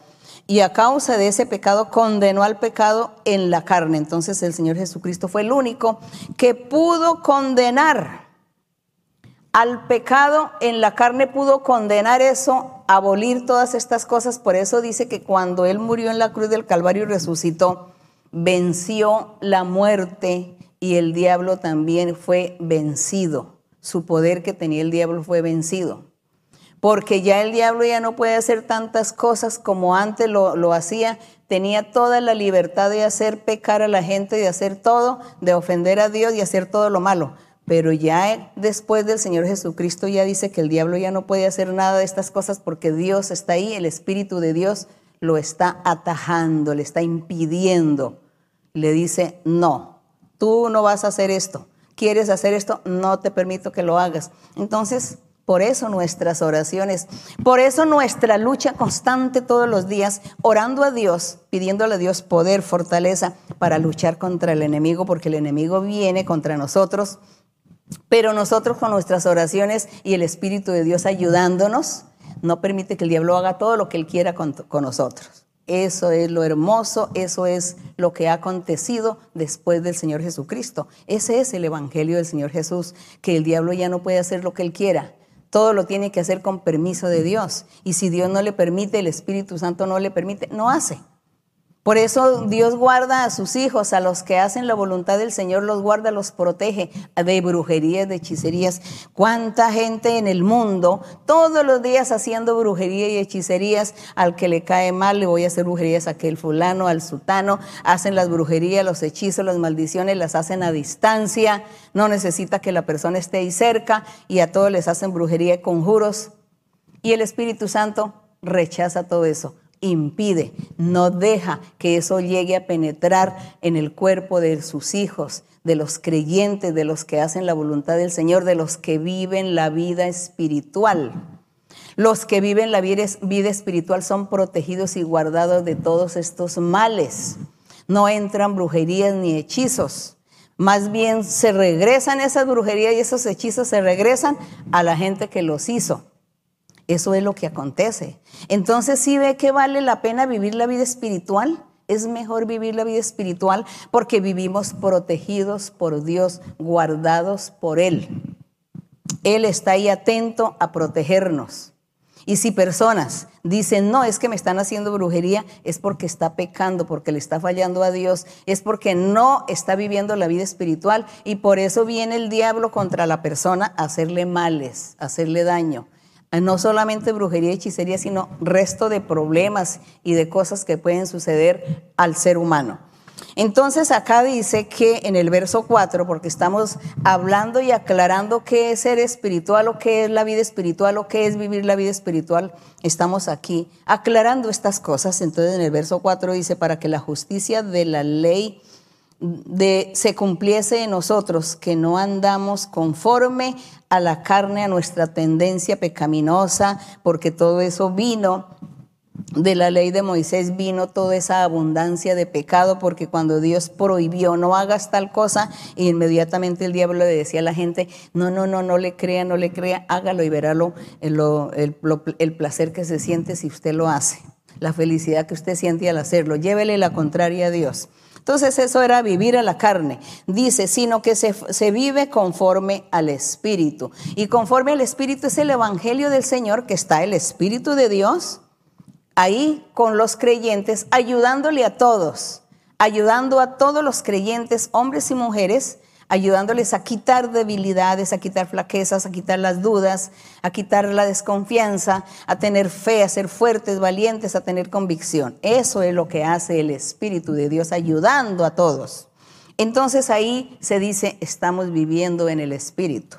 Y a causa de ese pecado condenó al pecado en la carne. Entonces el Señor Jesucristo fue el único que pudo condenar al pecado en la carne pudo condenar eso, abolir todas estas cosas. Por eso dice que cuando Él murió en la cruz del Calvario y resucitó, venció la muerte y el diablo también fue vencido. Su poder que tenía el diablo fue vencido. Porque ya el diablo ya no puede hacer tantas cosas como antes lo, lo hacía. Tenía toda la libertad de hacer pecar a la gente, de hacer todo, de ofender a Dios y hacer todo lo malo pero ya después del Señor Jesucristo ya dice que el diablo ya no puede hacer nada de estas cosas porque Dios está ahí, el Espíritu de Dios lo está atajando, le está impidiendo. Le dice, no, tú no vas a hacer esto. ¿Quieres hacer esto? No te permito que lo hagas. Entonces, Por eso nuestras oraciones, por eso nuestra lucha constante todos los días, orando a Dios, pidiéndole a Dios poder, fortaleza para luchar contra el enemigo, porque el enemigo viene contra nosotros. Pero nosotros con nuestras oraciones y el Espíritu de Dios ayudándonos, no permite que el diablo haga todo lo que él quiera con, nosotros. Eso es lo hermoso, eso es lo que ha acontecido después del Señor Jesucristo. Ese es el Evangelio del Señor Jesús, que el diablo ya no puede hacer lo que él quiera. Todo lo tiene que hacer con permiso de Dios. Y si Dios no le permite, el Espíritu Santo no le permite, no hace. Por eso Dios guarda a sus hijos, a los que hacen la voluntad del Señor, los guarda, los protege de brujerías, de hechicerías. ¿Cuánta gente en el mundo todos los días haciendo brujería y hechicerías? Al que le cae mal le voy a hacer brujerías a aquel fulano, al sutano. Hacen las brujerías, los hechizos, las maldiciones, las hacen a distancia. No necesita que la persona esté ahí cerca y a todos les hacen brujería y conjuros. Y el Espíritu Santo rechaza todo eso impide, no deja que eso llegue a penetrar en el cuerpo de sus hijos, de los creyentes, de los que hacen la voluntad del Señor, de los que viven la vida espiritual. Los que viven la vida espiritual son protegidos y guardados de todos estos males. No entran brujerías ni hechizos. Más bien se regresan esas brujerías y esos hechizos se regresan a la gente que los hizo. Eso es lo que acontece. Entonces, si ve que vale la pena vivir la vida espiritual, es mejor vivir la vida espiritual porque vivimos protegidos por Dios, guardados por Él. Él está ahí atento a protegernos. Y si personas dicen, no, es que me están haciendo brujería, es porque está pecando, porque le está fallando a Dios, es porque no está viviendo la vida espiritual y por eso viene el diablo contra la persona a hacerle males, a hacerle daño. Ah, no solamente brujería y hechicería, sino resto de problemas y de cosas que pueden suceder al ser humano. Entonces acá dice que en el verso 4, porque estamos hablando y aclarando qué es ser espiritual o qué es la vida espiritual o qué es vivir la vida espiritual, estamos aquí aclarando estas cosas. Entonces en el verso 4 dice, para que la justicia de la ley de, se cumpliese en nosotros, que no andamos conforme a la carne, a nuestra tendencia pecaminosa, porque todo eso vino de la ley de Moisés vino toda esa abundancia de pecado, porque cuando Dios prohibió no hagas tal cosa, inmediatamente el diablo le decía a la gente, no, no, no, no le crea, no le crea, hágalo y verá el, el placer que se siente si usted lo hace, la felicidad que usted siente al hacerlo, llévele la contraria a Dios. Entonces eso era vivir a la carne. Dice, sino que se, se, vive conforme al Espíritu. Y conforme al Espíritu es el Evangelio del Señor, que está el Espíritu de Dios ahí con los creyentes, ayudándole a todos, ayudando a todos los creyentes, hombres y mujeres, ayudándoles a quitar debilidades, a quitar flaquezas, a quitar las dudas, a quitar la desconfianza, a tener fe, a ser fuertes, valientes, a tener convicción. Eso es lo que hace el Espíritu de Dios, ayudando a todos. Entonces ahí se dice, estamos viviendo en el Espíritu.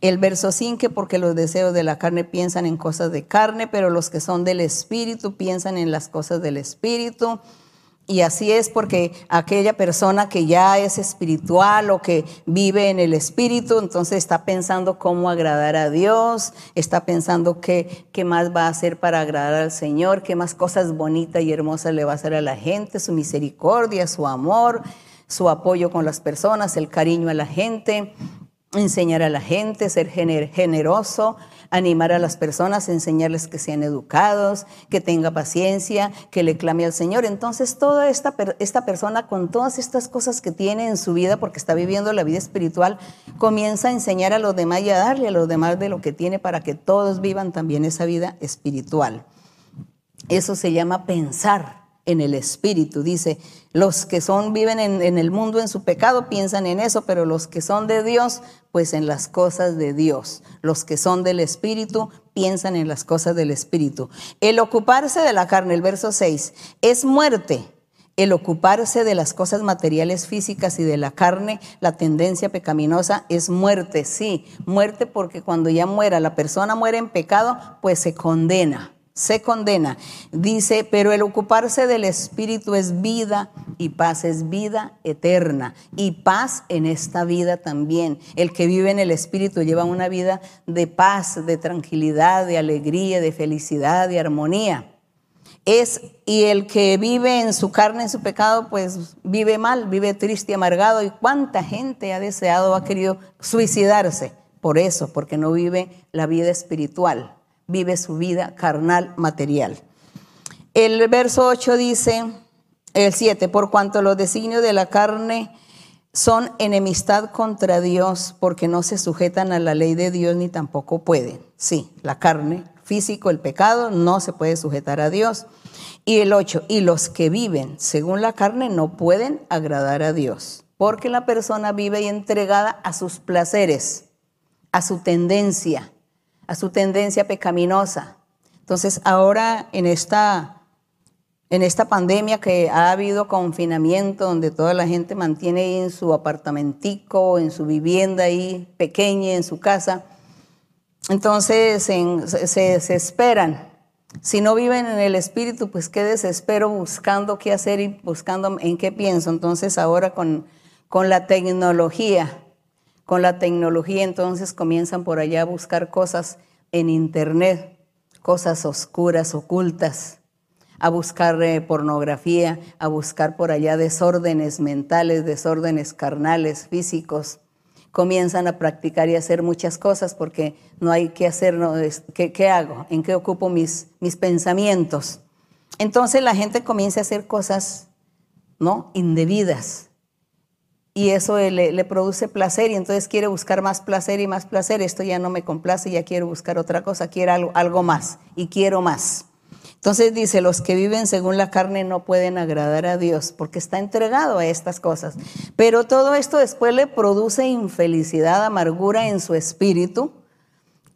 El verso 5, porque los deseos de la carne piensan en cosas de carne, pero los que son del Espíritu piensan en las cosas del Espíritu. Y así es porque aquella persona que ya es espiritual o que vive en el espíritu, entonces está pensando cómo agradar a Dios, está pensando qué, qué más va a hacer para agradar al Señor, qué más cosas bonitas y hermosas le va a hacer a la gente, su misericordia, su amor, su apoyo con las personas, el cariño a la gente, enseñar a la gente, ser generoso, animar a las personas, enseñarles que sean educados, que tenga paciencia, que le clame al Señor. Entonces, toda esta, esta persona con todas estas cosas que tiene en su vida, porque está viviendo la vida espiritual, comienza a enseñar a los demás y a darle a los demás de lo que tiene para que todos vivan también esa vida espiritual. Eso se llama pensar en el espíritu. Dice, los que son, viven en, el mundo en su pecado piensan en eso, pero los que son de Dios, pues en las cosas de Dios. Los que son del espíritu piensan en las cosas del espíritu. El ocuparse de la carne, el verso 6, es muerte. El ocuparse de las cosas materiales físicas y de la carne, la tendencia pecaminosa es muerte, sí, muerte porque cuando ya muera, la persona muere en pecado, pues se condena se condena. Dice, pero el ocuparse del Espíritu es vida y paz es vida eterna y paz en esta vida también. El que vive en el Espíritu lleva una vida de paz, de tranquilidad, de alegría, de felicidad, de armonía. Es, y el que vive en su carne, en su pecado, pues vive mal, vive triste, amargado. ¿Y cuánta gente ha deseado, ha querido suicidarse? Por eso, porque no vive la vida espiritual vive su vida carnal, material. El verso 8 dice, el 7, por cuanto los designios de la carne son enemistad contra Dios porque no se sujetan a la ley de Dios ni tampoco pueden. Sí, la carne, físico, el pecado, no se puede sujetar a Dios. Y el 8, y los que viven según la carne no pueden agradar a Dios, porque la persona vive y entregada a sus placeres, a su tendencia, a su tendencia pecaminosa. Entonces, ahora en esta, en esta pandemia que ha habido confinamiento, donde toda la gente mantiene ahí en su apartamentico, en su vivienda ahí pequeña, en su casa, entonces se, se esperan. Si no viven en el espíritu, pues qué desespero buscando qué hacer y buscando en qué pienso. Entonces ahora con, con la tecnología, con la tecnología entonces comienzan por allá a buscar cosas en internet, cosas oscuras, ocultas, a buscar eh, pornografía, a buscar por allá desórdenes mentales, desórdenes carnales, físicos. Comienzan a practicar y a hacer muchas cosas porque no hay que hacer, ¿qué, ¿qué, hago? ¿En qué ocupo mis, mis pensamientos? Entonces la gente comienza a hacer cosas ¿no? indebidas y eso le, produce placer y entonces quiere buscar más placer y más placer. Esto ya no me complace, ya quiero buscar otra cosa, quiero algo, algo más y quiero más. Entonces dice, los que viven según la carne no pueden agradar a Dios porque está entregado a estas cosas. Pero todo esto después le produce infelicidad, amargura en su espíritu,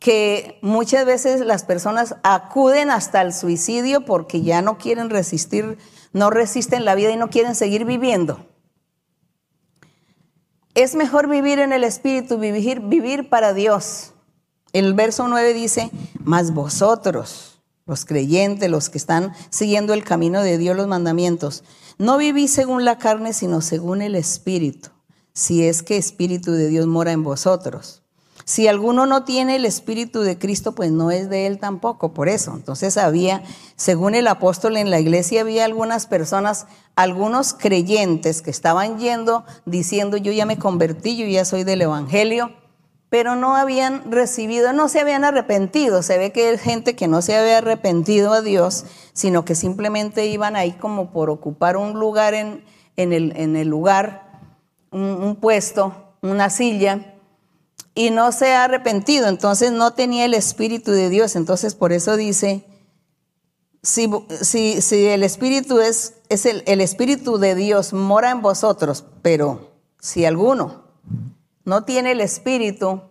que muchas veces las personas acuden hasta el suicidio porque ya no quieren resistir, no resisten la vida y no quieren seguir viviendo. Es mejor vivir en el Espíritu, vivir, vivir para Dios. El verso 9 dice, mas vosotros, los creyentes, los que están siguiendo el camino de Dios, los mandamientos, no vivís según la carne, sino según el Espíritu, si es que Espíritu de Dios mora en vosotros. Si alguno no tiene el Espíritu de Cristo, pues no es de él tampoco, por eso. Entonces había, según el apóstol en la iglesia, había algunas personas, algunos creyentes que estaban yendo diciendo, yo ya me convertí, yo ya soy del Evangelio, pero no habían recibido, no se habían arrepentido. Se ve que es gente que no se había arrepentido a Dios, sino que simplemente iban ahí como por ocupar un lugar en, el, lugar, un puesto, una silla y no se ha arrepentido, entonces no tenía el Espíritu de Dios. Entonces por eso dice, si, el Espíritu es, es el Espíritu de Dios mora en vosotros, pero si alguno no tiene el Espíritu,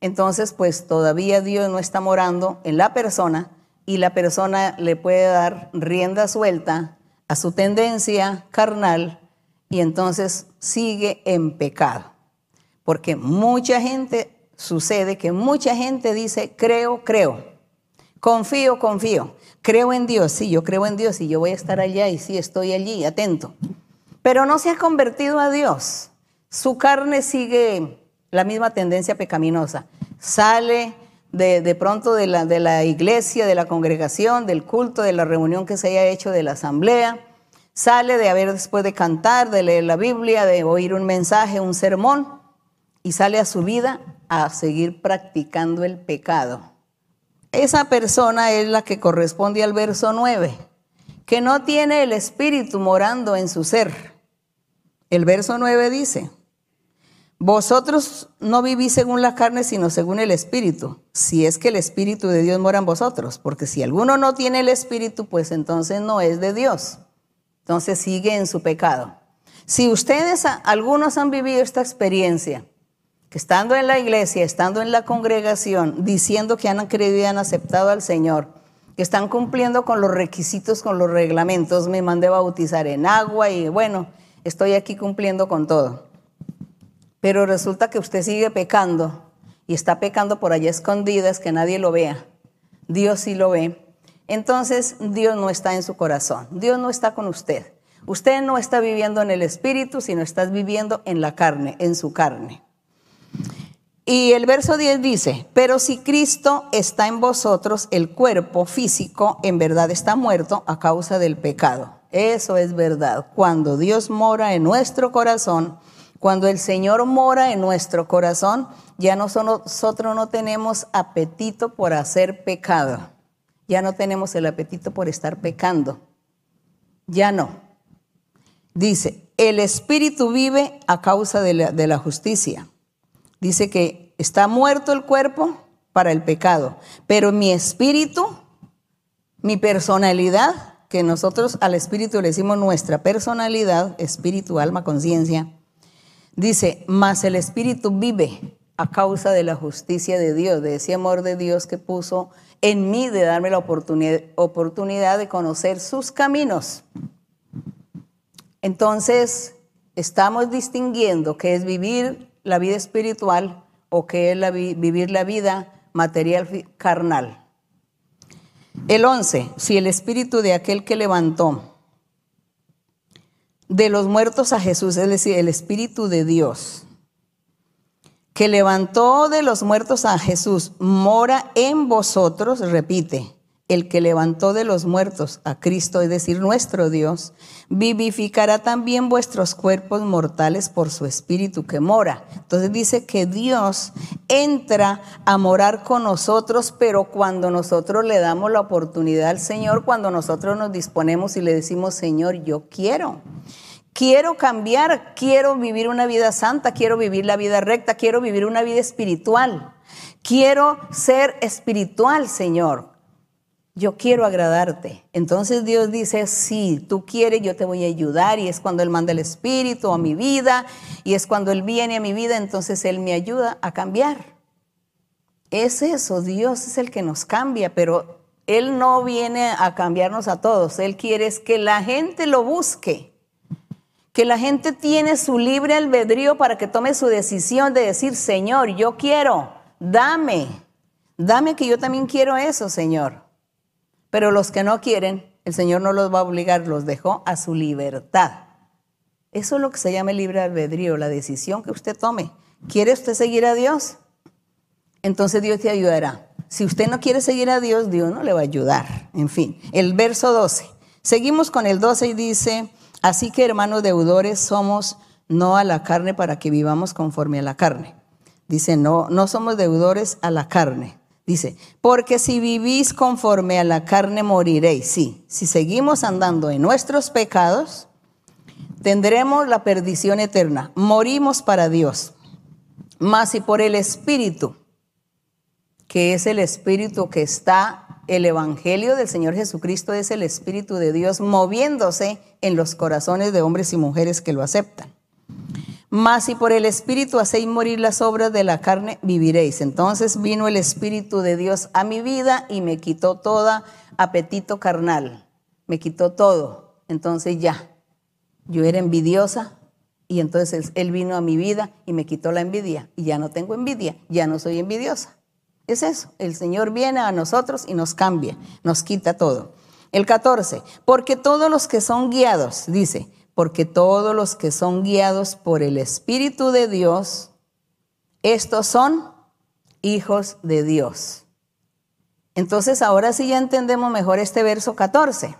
entonces pues todavía Dios no está morando en la persona y la persona le puede dar rienda suelta a su tendencia carnal y entonces sigue en pecado. Porque mucha gente, sucede que mucha gente dice, creo, creo, confío, confío, creo en Dios, sí, yo creo en Dios y yo voy a estar allá y sí, estoy allí, atento. Pero no se ha convertido a Dios. Su carne sigue la misma tendencia pecaminosa. Sale de, de, pronto de la, de la iglesia, de la congregación, del culto, de la reunión que se haya hecho de la asamblea. Sale de haber después de cantar, de leer la Biblia, de oír un mensaje, un sermón y sale a su vida a seguir practicando el pecado. Esa persona es la que corresponde al verso 9, que no tiene el Espíritu morando en su ser. El verso 9 dice, vosotros no vivís según la carne, sino según el Espíritu, si es que el Espíritu de Dios mora en vosotros, porque si alguno no tiene el Espíritu, pues entonces no es de Dios. Entonces sigue en su pecado. Si ustedes, algunos han vivido esta experiencia, estando en la iglesia, estando en la congregación, diciendo que han creído y han aceptado al Señor, que están cumpliendo con los requisitos, con los reglamentos, me mandé bautizar en agua y bueno, estoy aquí cumpliendo con todo. Pero resulta que usted sigue pecando y está pecando por allá escondidas, que nadie lo vea. Dios sí lo ve. entonces Dios no está en su corazón, Dios no está con usted. Usted no está viviendo en el espíritu, sino está viviendo en la carne, en su carne. Y el verso 10 dice, pero si Cristo está en vosotros, el cuerpo físico en verdad está muerto a causa del pecado. Eso es verdad. Cuando Dios mora en nuestro corazón, cuando el Señor mora en nuestro corazón, ya nosotros no tenemos apetito por hacer pecado. Ya no tenemos el apetito por estar pecando. Ya no. Dice, el Espíritu vive a causa de la, de la justicia dice que está muerto el cuerpo para el pecado, pero mi espíritu, mi personalidad, que nosotros al espíritu le decimos nuestra personalidad, espíritu, alma, conciencia, dice, más el espíritu vive a causa de la justicia de Dios, de ese amor de Dios que puso en mí de darme la oportunidad, oportunidad de conocer sus caminos. Entonces, estamos distinguiendo que es vivir la vida espiritual o que es vivir la vida material carnal. El 11, si el espíritu de aquel que levantó de los muertos a Jesús, es decir, el espíritu de Dios, que levantó de los muertos a Jesús, mora en vosotros, repite, el que levantó de los muertos a Cristo, es decir, nuestro Dios, vivificará también vuestros cuerpos mortales por su espíritu que mora. Entonces dice que Dios entra a morar con nosotros, pero cuando nosotros le damos la oportunidad al Señor, cuando nosotros nos disponemos y le decimos, Señor, yo quiero. Quiero cambiar, quiero vivir una vida santa, quiero vivir la vida recta, quiero vivir una vida espiritual. Quiero ser espiritual, Señor yo quiero agradarte. Entonces Dios dice, si tú quieres, yo te voy a ayudar. Y es cuando Él manda el Espíritu a mi vida. Y es cuando Él viene a mi vida, entonces Él me ayuda a cambiar. Es eso, Dios es el que nos cambia, pero Él no viene a cambiarnos a todos. Él quiere que la gente lo busque. Que la gente tiene su libre albedrío para que tome su decisión de decir, Señor, yo quiero, dame, dame que yo también quiero eso, Señor. Pero los que no quieren, el Señor no los va a obligar, los dejó a su libertad. Eso es lo que se llama el libre albedrío, la decisión que usted tome. ¿Quiere usted seguir a Dios? Entonces Dios te ayudará. Si usted no quiere seguir a Dios, Dios no le va a ayudar. En fin, el verso 12. Seguimos con el 12 y dice, así que hermanos deudores somos no a la carne para que vivamos conforme a la carne. Dice, no, no somos deudores a la carne, Dice, porque si vivís conforme a la carne moriréis. Sí, si seguimos andando en nuestros pecados, tendremos la perdición eterna. Morimos para Dios. Mas si por el Espíritu, que es el Espíritu que está, el Evangelio del Señor Jesucristo es el Espíritu de Dios moviéndose en los corazones de hombres y mujeres que lo aceptan. Mas si por el Espíritu hacéis morir las obras de la carne, viviréis. Entonces vino el Espíritu de Dios a mi vida y me quitó todo apetito carnal. Me quitó todo. Entonces ya, yo era envidiosa y entonces Él vino a mi vida y me quitó la envidia. Y ya no tengo envidia, ya no soy envidiosa. Es eso, el Señor viene a nosotros y nos cambia, nos quita todo. El 14, porque todos los que son guiados, dice, porque todos los que son guiados por el Espíritu de Dios, estos son hijos de Dios. Entonces ahora sí ya entendemos mejor este verso 14.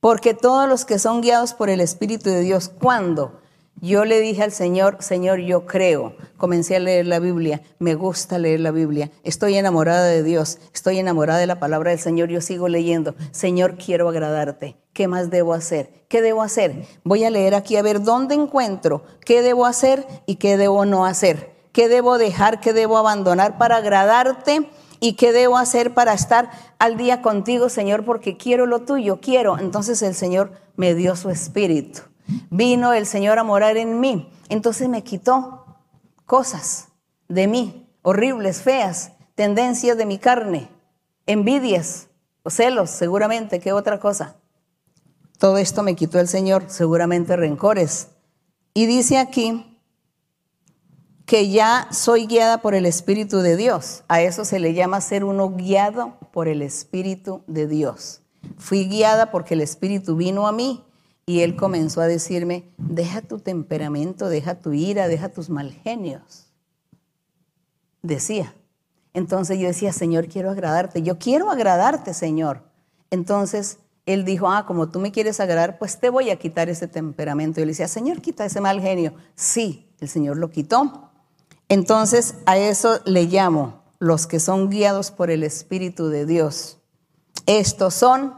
Porque todos los que son guiados por el Espíritu de Dios, ¿cuándo? Yo le dije al Señor, Señor, yo creo. Comencé a leer la Biblia, me gusta leer la Biblia, estoy enamorada de Dios, estoy enamorada de la palabra del Señor, yo sigo leyendo. Señor, quiero agradarte. ¿Qué más debo hacer? ¿Qué debo hacer? Voy a leer aquí a ver dónde encuentro qué debo hacer y qué debo no hacer. ¿Qué debo dejar, qué debo abandonar para agradarte? ¿Y qué debo hacer para estar al día contigo, Señor? Porque quiero lo tuyo, quiero. Entonces el Señor me dio su espíritu Vino el Señor a morar en mí. Entonces me quitó cosas de mí, horribles, feas, tendencias de mi carne, envidias celos, seguramente, ¿qué otra cosa? Todo esto me quitó el Señor, seguramente rencores. Y dice aquí, que ya soy guiada por el Espíritu de Dios. A eso se le llama ser uno guiado por el Espíritu de Dios. Fui guiada porque el Espíritu vino a mí y él comenzó a decirme, deja tu temperamento, deja tu ira, deja tus mal genios. Decía. Entonces yo decía, Señor, quiero agradarte. Yo quiero agradarte, Señor. Entonces él dijo, ah, como tú me quieres agradar, pues te voy a quitar ese temperamento. Yo le decía, Señor, quita ese mal genio. Sí, el Señor lo quitó. Entonces a eso le llamo los que son guiados por el Espíritu de Dios. Estos son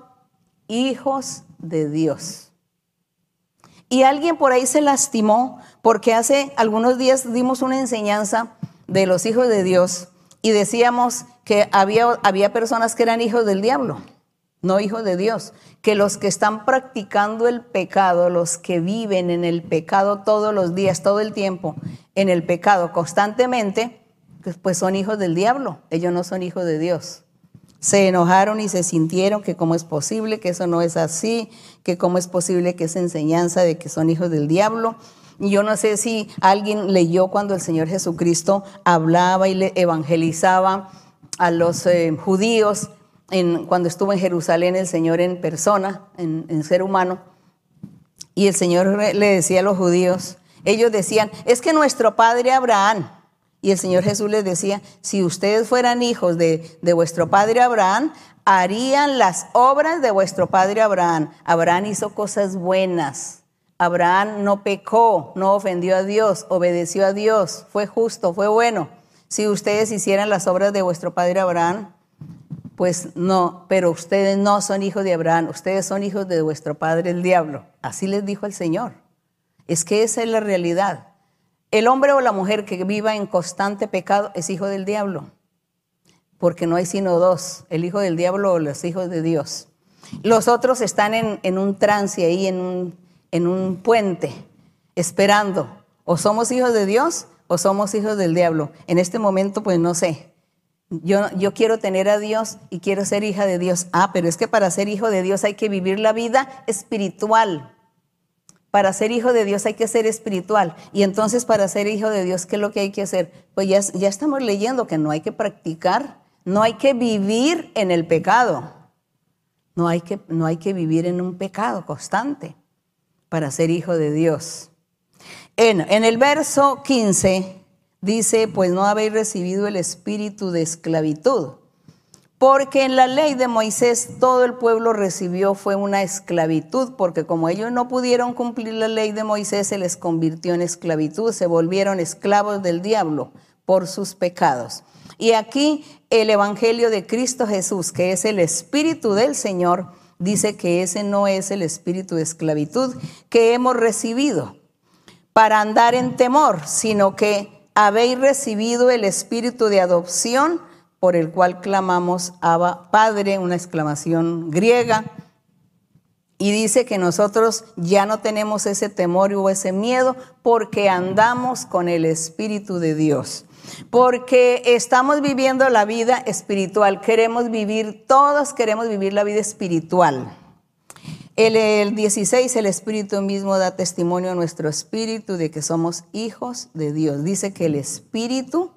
hijos de Dios. Y alguien por ahí se lastimó porque hace algunos días dimos una enseñanza de los hijos de Dios y decíamos que había, había personas que eran hijos del diablo, no hijos de Dios, que los que están practicando el pecado, los que viven en el pecado todos los días, todo el tiempo, en el pecado constantemente, pues, pues son hijos del diablo, ellos no son hijos de Dios. Se enojaron y se sintieron que cómo es posible, que eso no es así, que cómo es posible que esa enseñanza de que son hijos del diablo. Yo no sé si alguien leyó cuando el Señor Jesucristo hablaba y le evangelizaba a los eh, judíos en, cuando estuvo en Jerusalén el Señor en persona, en, en ser humano. Y el Señor le decía a los judíos, ellos decían, es que nuestro padre Abraham, y el Señor Jesús les decía, si ustedes fueran hijos de, de, vuestro padre Abraham, harían las obras de vuestro padre Abraham. Abraham hizo cosas buenas. Abraham no pecó, no ofendió a Dios, obedeció a Dios, fue justo, fue bueno. Si ustedes hicieran las obras de vuestro padre Abraham, pues no, pero ustedes no son hijos de Abraham, ustedes son hijos de vuestro padre el diablo. Así les dijo el Señor. Es que esa es la realidad. El hombre o la mujer que viva en constante pecado es hijo del diablo, porque no hay sino dos, el hijo del diablo o los hijos de Dios. Los otros están en, un trance ahí, en un, en un puente, esperando. O somos hijos de Dios o somos hijos del diablo. En este momento, pues no sé. Yo, yo, quiero tener a Dios y quiero ser hija de Dios. Ah, pero es que para ser hijo de Dios hay que vivir la vida espiritual. Para ser hijo de Dios hay que ser espiritual. Y entonces para ser hijo de Dios, ¿qué es lo que hay que hacer? Pues ya, ya estamos leyendo que no hay que practicar, no hay que vivir en el pecado. No hay que, no hay que vivir en un pecado constante para ser hijo de Dios. En, en el verso 15 dice, pues no habéis recibido el espíritu de esclavitud porque en la ley de Moisés todo el pueblo recibió fue una esclavitud, porque como ellos no pudieron cumplir la ley de Moisés, se les convirtió en esclavitud, se volvieron esclavos del diablo por sus pecados. Y aquí el Evangelio de Cristo Jesús, que es el Espíritu del Señor, dice que ese no es el espíritu de esclavitud que hemos recibido para andar en temor, sino que habéis recibido el espíritu de adopción por el cual clamamos Abba Padre, una exclamación griega. Y dice que nosotros ya no tenemos ese temor o ese miedo porque andamos con el Espíritu de Dios. Porque estamos viviendo la vida espiritual. Queremos vivir, todos queremos vivir la vida espiritual. El, el 16, el Espíritu mismo da testimonio a nuestro espíritu de que somos hijos de Dios. Dice que el Espíritu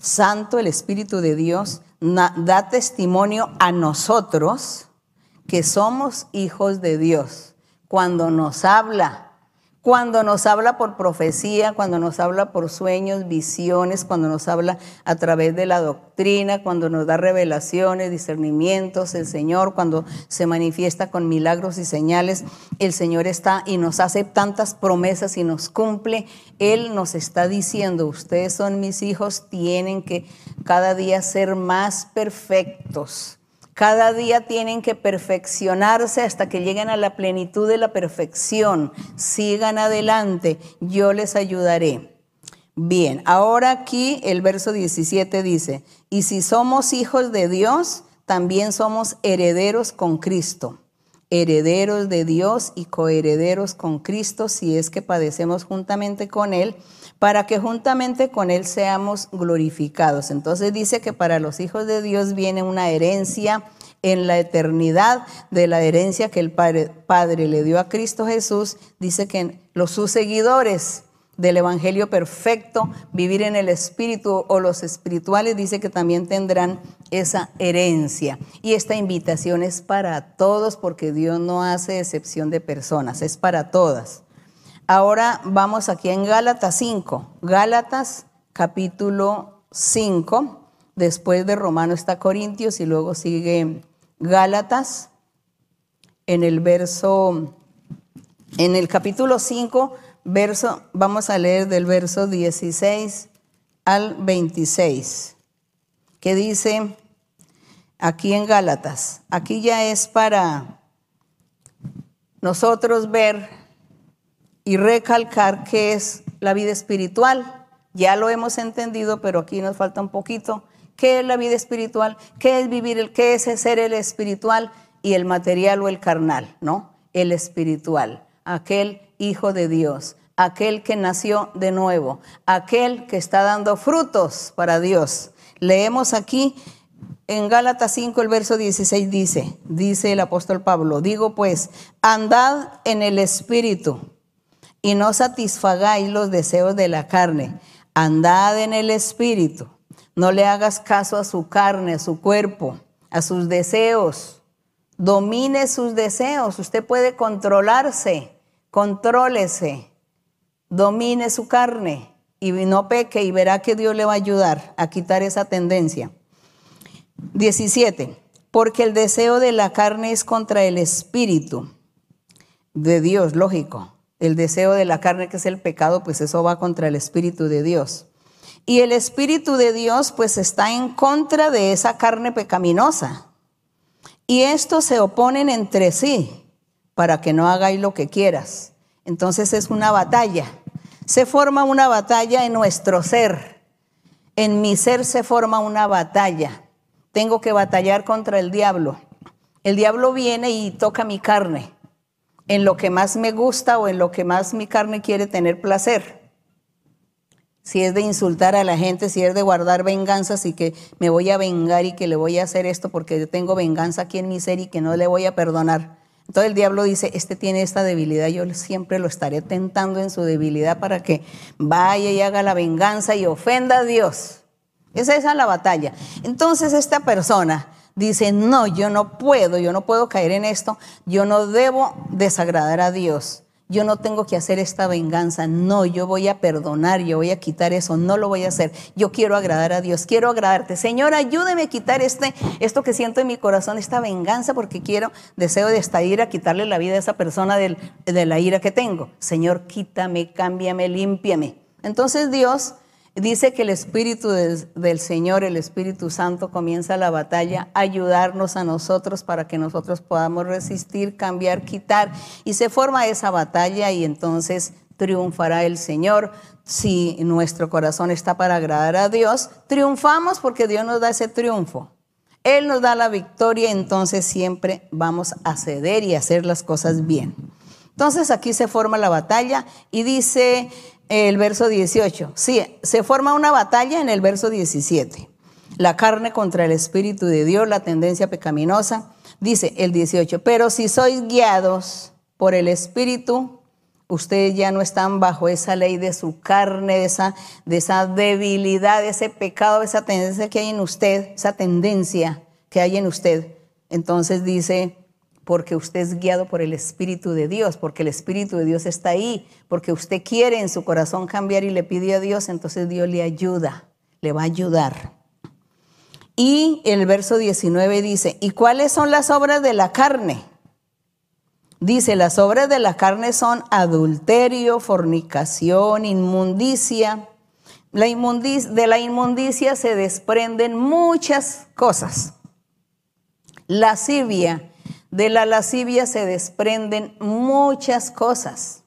Santo, el Espíritu de Dios, da testimonio a nosotros que somos hijos de Dios. Cuando nos habla, cuando nos habla por profecía, cuando nos habla por sueños, visiones, cuando nos habla a través de la doctrina, cuando nos da revelaciones, discernimientos, el Señor, cuando se manifiesta con milagros y señales, el Señor está y nos hace tantas promesas y nos cumple. Él nos está diciendo, ustedes son mis hijos, tienen que cada día ser más perfectos cada día tienen que perfeccionarse hasta que lleguen a la plenitud de la perfección. Sigan adelante, yo les ayudaré. Bien, ahora aquí el verso 17 dice, y si somos hijos de Dios, también somos herederos con Cristo, herederos de Dios y coherederos con Cristo si es que padecemos juntamente con Él, para que juntamente con Él seamos glorificados. Entonces dice que para los hijos de Dios viene una herencia en la eternidad de la herencia que el Padre, le dio a Cristo Jesús. Dice que los sus seguidores del Evangelio perfecto, vivir en el Espíritu o los espirituales, dice que también tendrán esa herencia. Y esta invitación es para todos porque Dios no hace excepción de personas, es para todas. Ahora vamos aquí en Gálatas 5, Gálatas capítulo 5, después de Romano está Corintios y luego sigue Gálatas en el verso, en el capítulo 5, verso, vamos a leer del verso 16 al 26, que dice aquí en Gálatas, aquí ya es para nosotros ver y recalcar qué es la vida espiritual. Ya lo hemos entendido, pero aquí nos falta un poquito. ¿Qué es la vida espiritual? ¿Qué es vivir el qué es ser el espiritual y el material o el carnal, ¿no? El espiritual, aquel hijo de Dios, aquel que nació de nuevo, aquel que está dando frutos para Dios. Leemos aquí en Gálatas 5 el verso 16 dice, dice el apóstol Pablo, digo pues, andad en el espíritu y no satisfagáis los deseos de la carne, andad en el espíritu, no le hagas caso a su carne, a su cuerpo, a sus deseos, domine sus deseos, usted puede controlarse, contrólese domine su carne y no peque y verá que Dios le va a ayudar a quitar esa tendencia. 17. Porque el deseo de la carne es contra el espíritu de Dios, lógico. El deseo de la carne que es el pecado, pues eso va contra el espíritu de Dios. Y el espíritu de Dios pues está en contra de esa carne pecaminosa. Y estos se oponen entre sí para que no hagáis lo que quieras. Entonces es una batalla. Se forma una batalla en nuestro ser. En mi ser se forma una batalla. Tengo que batallar contra el diablo. El diablo viene y toca mi carne, en lo que más me gusta o en lo que más mi carne quiere tener placer. Si es de insultar a la gente, si es de guardar venganzas y que me voy a vengar y que le voy a hacer esto porque yo tengo venganza aquí en mi ser y que no le voy a perdonar. Entonces el diablo dice, este tiene esta debilidad, yo siempre lo estaré tentando en su debilidad para que vaya y haga la venganza y ofenda a Dios. Esa es la batalla. Entonces esta persona dice, no, yo no puedo, yo no puedo caer en esto, yo no debo desagradar a Dios yo no tengo que hacer esta venganza, no, yo voy a perdonar, yo voy a quitar eso, no lo voy a hacer. Yo quiero agradar a Dios, quiero agradarte. Señor, ayúdeme a quitar este, esto que siento en mi corazón, esta venganza, porque quiero, deseo de esta ira, quitarle la vida a esa persona de la ira que tengo. Señor, quítame, cámbiame, límpiame. Entonces Dios Dice que el Espíritu del Señor, el Espíritu Santo, comienza la batalla, ayudarnos a nosotros para que nosotros podamos resistir, cambiar, quitar. Y se forma esa batalla y entonces triunfará el Señor. Si nuestro corazón está para agradar a Dios, triunfamos porque Dios nos da ese triunfo. Él nos da la victoria, entonces siempre vamos a ceder y hacer las cosas bien. Entonces aquí se forma la batalla y dice el verso 18. Sí, se forma una batalla en el verso 17. La carne contra el Espíritu de Dios, la tendencia pecaminosa. Dice el 18, pero si sois guiados por el Espíritu, ustedes ya no están bajo esa ley de su carne, de esa, de esa debilidad, de ese pecado, esa tendencia que hay en usted, esa tendencia que hay en usted. Entonces dice, porque usted es guiado por el Espíritu de Dios, porque el Espíritu de Dios está ahí, porque usted quiere en su corazón cambiar y le pide a Dios, entonces Dios le ayuda, le va a ayudar. Y el verso 19 dice, ¿y cuáles son las obras de la carne? Dice, las obras de la carne son adulterio, fornicación, inmundicia. La inmundicia de la inmundicia se desprenden muchas cosas. Lascivia, de la lascivia se desprenden muchas cosas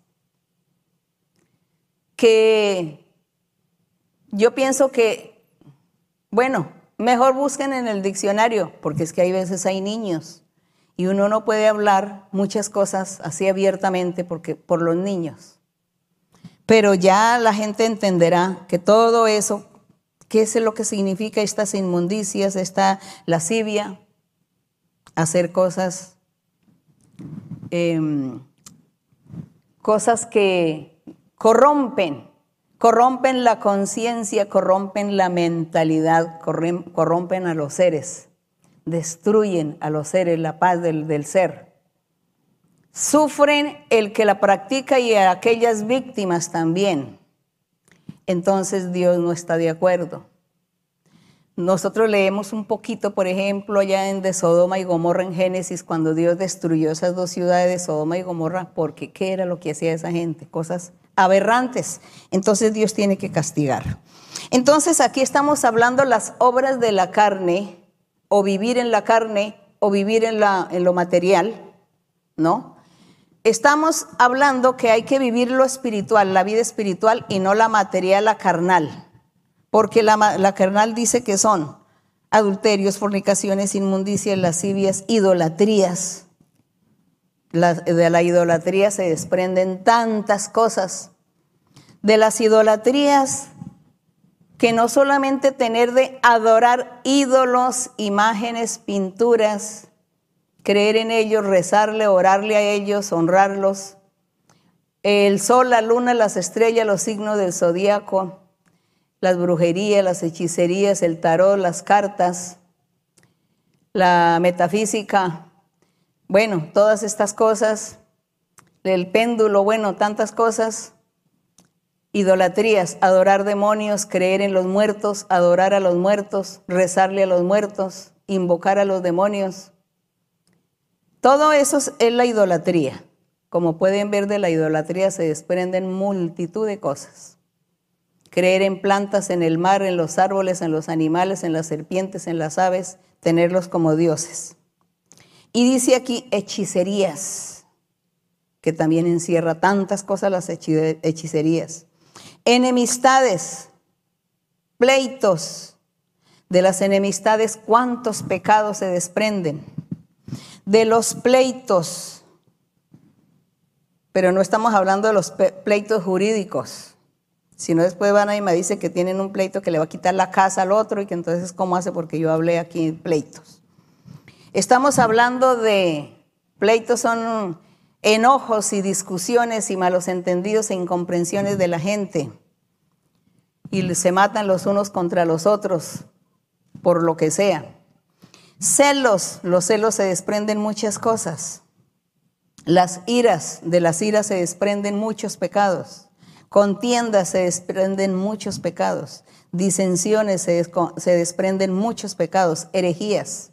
que yo pienso que, bueno, mejor busquen en el diccionario, porque es que hay veces hay niños y uno no puede hablar muchas cosas así abiertamente porque por los niños. Pero ya la gente entenderá que todo eso, qué es lo que significa estas inmundicias, esta lascivia, hacer cosas Em, cosas que corrompen, corrompen la conciencia, corrompen la mentalidad, corrompen a los seres, destruyen a los seres la paz del, del ser. Sufren el que la practica y a aquellas víctimas también. Entonces Dios no está de acuerdo. Nosotros leemos un poquito, por ejemplo, allá en de Sodoma y Gomorra en Génesis, cuando Dios destruyó esas dos ciudades de Sodoma y Gomorra, porque ¿qué era lo que hacía esa gente? Cosas aberrantes. Entonces Dios tiene que castigar. Entonces aquí estamos hablando las obras de la carne, o vivir en la carne, o vivir en, en lo material, ¿no? Estamos hablando que hay que vivir lo espiritual, la vida espiritual, y no la material, la carnal porque la, carnal dice que son adulterios, fornicaciones, inmundicias, lascivias, idolatrías. de la idolatría se desprenden tantas cosas. De las idolatrías, que no solamente tener de adorar ídolos, imágenes, pinturas, creer en ellos, rezarle, orarle a ellos, honrarlos. El sol, la luna, las estrellas, los signos del zodíaco, las brujerías, las hechicerías, el tarot, las cartas, la metafísica, bueno, todas estas cosas, el péndulo, bueno, tantas cosas, idolatrías, adorar demonios, creer en los muertos, adorar a los muertos, rezarle a los muertos, invocar a los demonios. Todo eso es la idolatría. Como pueden ver, de la idolatría se desprenden multitud de cosas creer en plantas, en el mar, en los árboles, en los animales, en las serpientes, en las aves, tenerlos como dioses. Y dice aquí hechicerías, que también encierra tantas cosas las hechicerías. Enemistades, pleitos. De las enemistades, ¿cuántos pecados se desprenden? De los pleitos, pero no estamos hablando de los pleitos jurídicos si no, después van y me dice que tienen un pleito que le va a quitar la casa al otro y que entonces, ¿cómo hace? Porque yo hablé aquí pleitos. Estamos hablando de pleitos, son enojos y discusiones y malos entendidos e incomprensiones de la gente. Y se matan los unos contra los otros, por lo que sea. Celos, los celos se desprenden muchas cosas. Las iras, de las iras se desprenden muchos pecados. Contiendas se desprenden muchos pecados. Disensiones se, se desprenden muchos pecados. Herejías.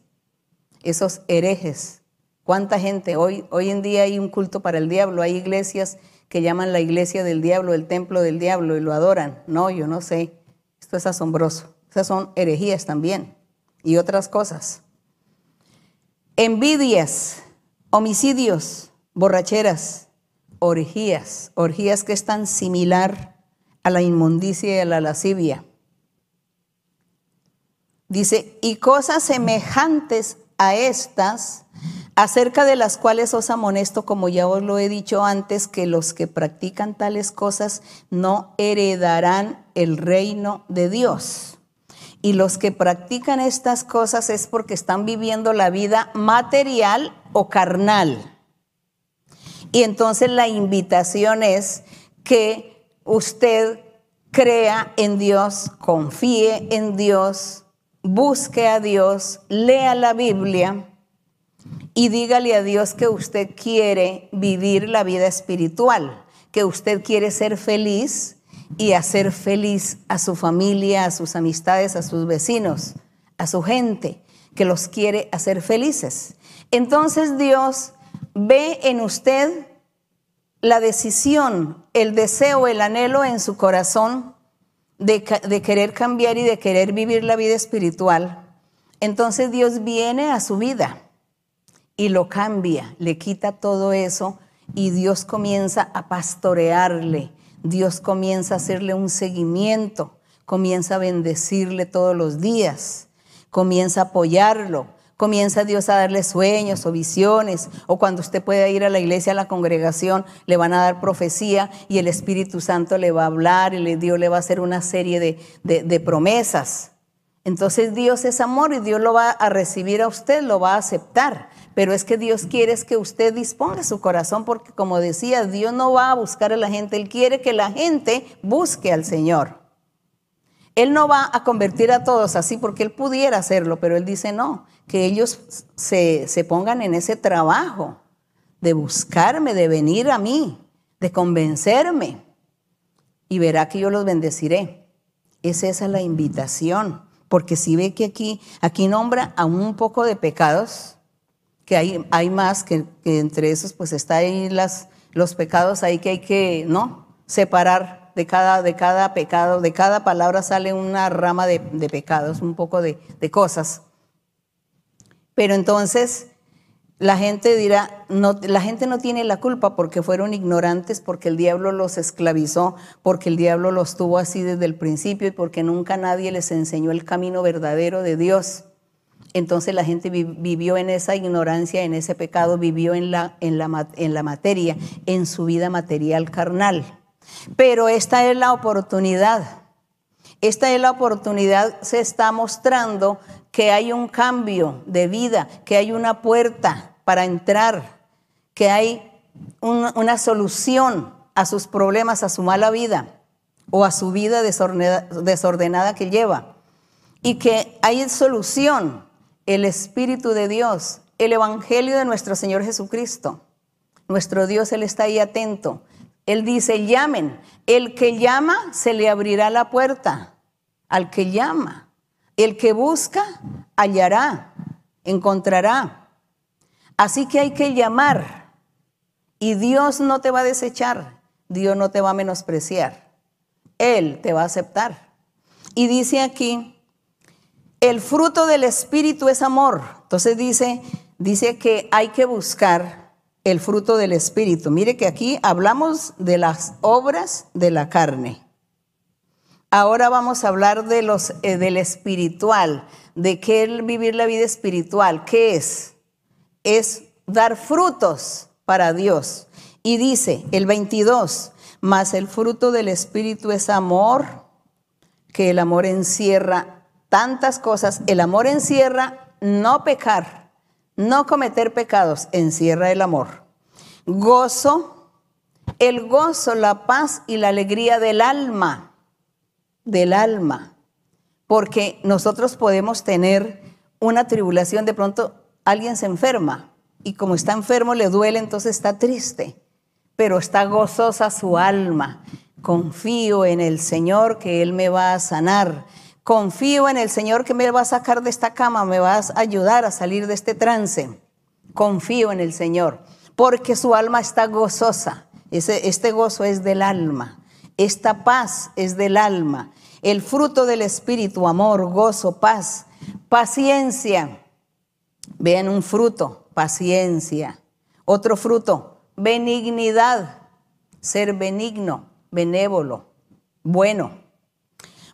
Esos herejes. ¿Cuánta gente? Hoy, hoy en día hay un culto para el diablo. Hay iglesias que llaman la iglesia del diablo, el templo del diablo, y lo adoran. No, yo no sé. Esto es asombroso. Esas son herejías también. Y otras cosas. Envidias, homicidios, borracheras, orgías, orgías que es tan similar a la inmundicia y a la lascivia. Dice, y cosas semejantes a estas, acerca de las cuales os amonesto, como ya os lo he dicho antes, que los que practican tales cosas no heredarán el reino de Dios. Y los que practican estas cosas es porque están viviendo la vida material o carnal. Y entonces la invitación es que usted crea en Dios, confíe en Dios, busque a Dios, lea la Biblia y dígale a Dios que usted quiere vivir la vida espiritual, que usted quiere ser feliz y hacer feliz a su familia, a sus amistades, a sus vecinos, a su gente, que los quiere hacer felices. Entonces Dios ve en usted la decisión, el deseo, el anhelo en su corazón de, querer cambiar y de querer vivir la vida espiritual, entonces Dios viene a su vida y lo cambia, le quita todo eso y Dios comienza a pastorearle, Dios comienza a hacerle un seguimiento, comienza a bendecirle todos los días, comienza a apoyarlo, comienza Dios a darle sueños o visiones, o cuando usted pueda ir a la iglesia, a la congregación, le van a dar profecía y el Espíritu Santo le va a hablar y Dios le va a hacer una serie de, de promesas. Entonces Dios es amor y Dios lo va a recibir a usted, lo va a aceptar. Pero es que Dios quiere que usted disponga su corazón porque como decía, Dios no va a buscar a la gente, Él quiere que la gente busque al Señor. Él no va a convertir a todos así porque Él pudiera hacerlo, pero Él dice no, que ellos se, se pongan en ese trabajo de buscarme, de venir a mí, de convencerme y verá que yo los bendeciré. Es esa la invitación porque si ve que aquí, aquí nombra a un poco de pecados, que hay, hay más, que, entre esos pues está ahí las, los pecados ahí que hay que, ¿no? Separar de cada, de cada pecado, de cada palabra sale una rama de, de pecados, un poco de, de cosas. Pero entonces la gente dirá, la gente no tiene la culpa porque fueron ignorantes, porque el diablo los esclavizó, porque el diablo los tuvo así desde el principio y porque nunca nadie les enseñó el camino verdadero de Dios. Entonces la gente vivió en esa ignorancia, en ese pecado, vivió en la, en la, en la materia, en su vida material carnal. Pero esta es la oportunidad. Esta es la oportunidad, se está mostrando que hay un cambio de vida, que hay una puerta para entrar, que hay una solución a sus problemas, a su mala vida o a su vida desordenada que lleva. Y que hay solución, el Espíritu de Dios, el Evangelio de nuestro Señor Jesucristo. Nuestro Dios, Él está ahí atento. Él dice, llamen. El que llama, se le abrirá la puerta. Al que llama. El que busca, hallará, encontrará. Así que hay que llamar. Y Dios no te va a desechar, Dios no te va a menospreciar. Él te va a aceptar. Y dice aquí, el fruto del Espíritu es amor. Entonces dice, dice que hay que buscar el fruto del Espíritu. Mire que aquí hablamos de las obras de la carne. Ahora vamos a hablar de los, eh, del espiritual, de qué es vivir la vida espiritual. ¿Qué es? Es dar frutos para Dios. Y dice el 22, más el fruto del Espíritu es amor, que el amor encierra tantas cosas. El amor encierra no pecar, no cometer pecados, encierra el amor. Gozo, el gozo, la paz y la alegría del alma del alma, porque nosotros podemos tener una tribulación, de pronto alguien se enferma y como está enfermo le duele, entonces está triste, pero está gozosa su alma. Confío en el Señor que Él me va a sanar. Confío en el Señor que me va a sacar de esta cama, me va a ayudar a salir de este trance. Confío en el Señor, porque su alma está gozosa. Ese, este gozo es del alma. Esta paz es del alma. El fruto del Espíritu, amor, gozo, paz, paciencia. Vean un fruto, paciencia. Otro fruto, benignidad, ser benigno, benévolo, bueno.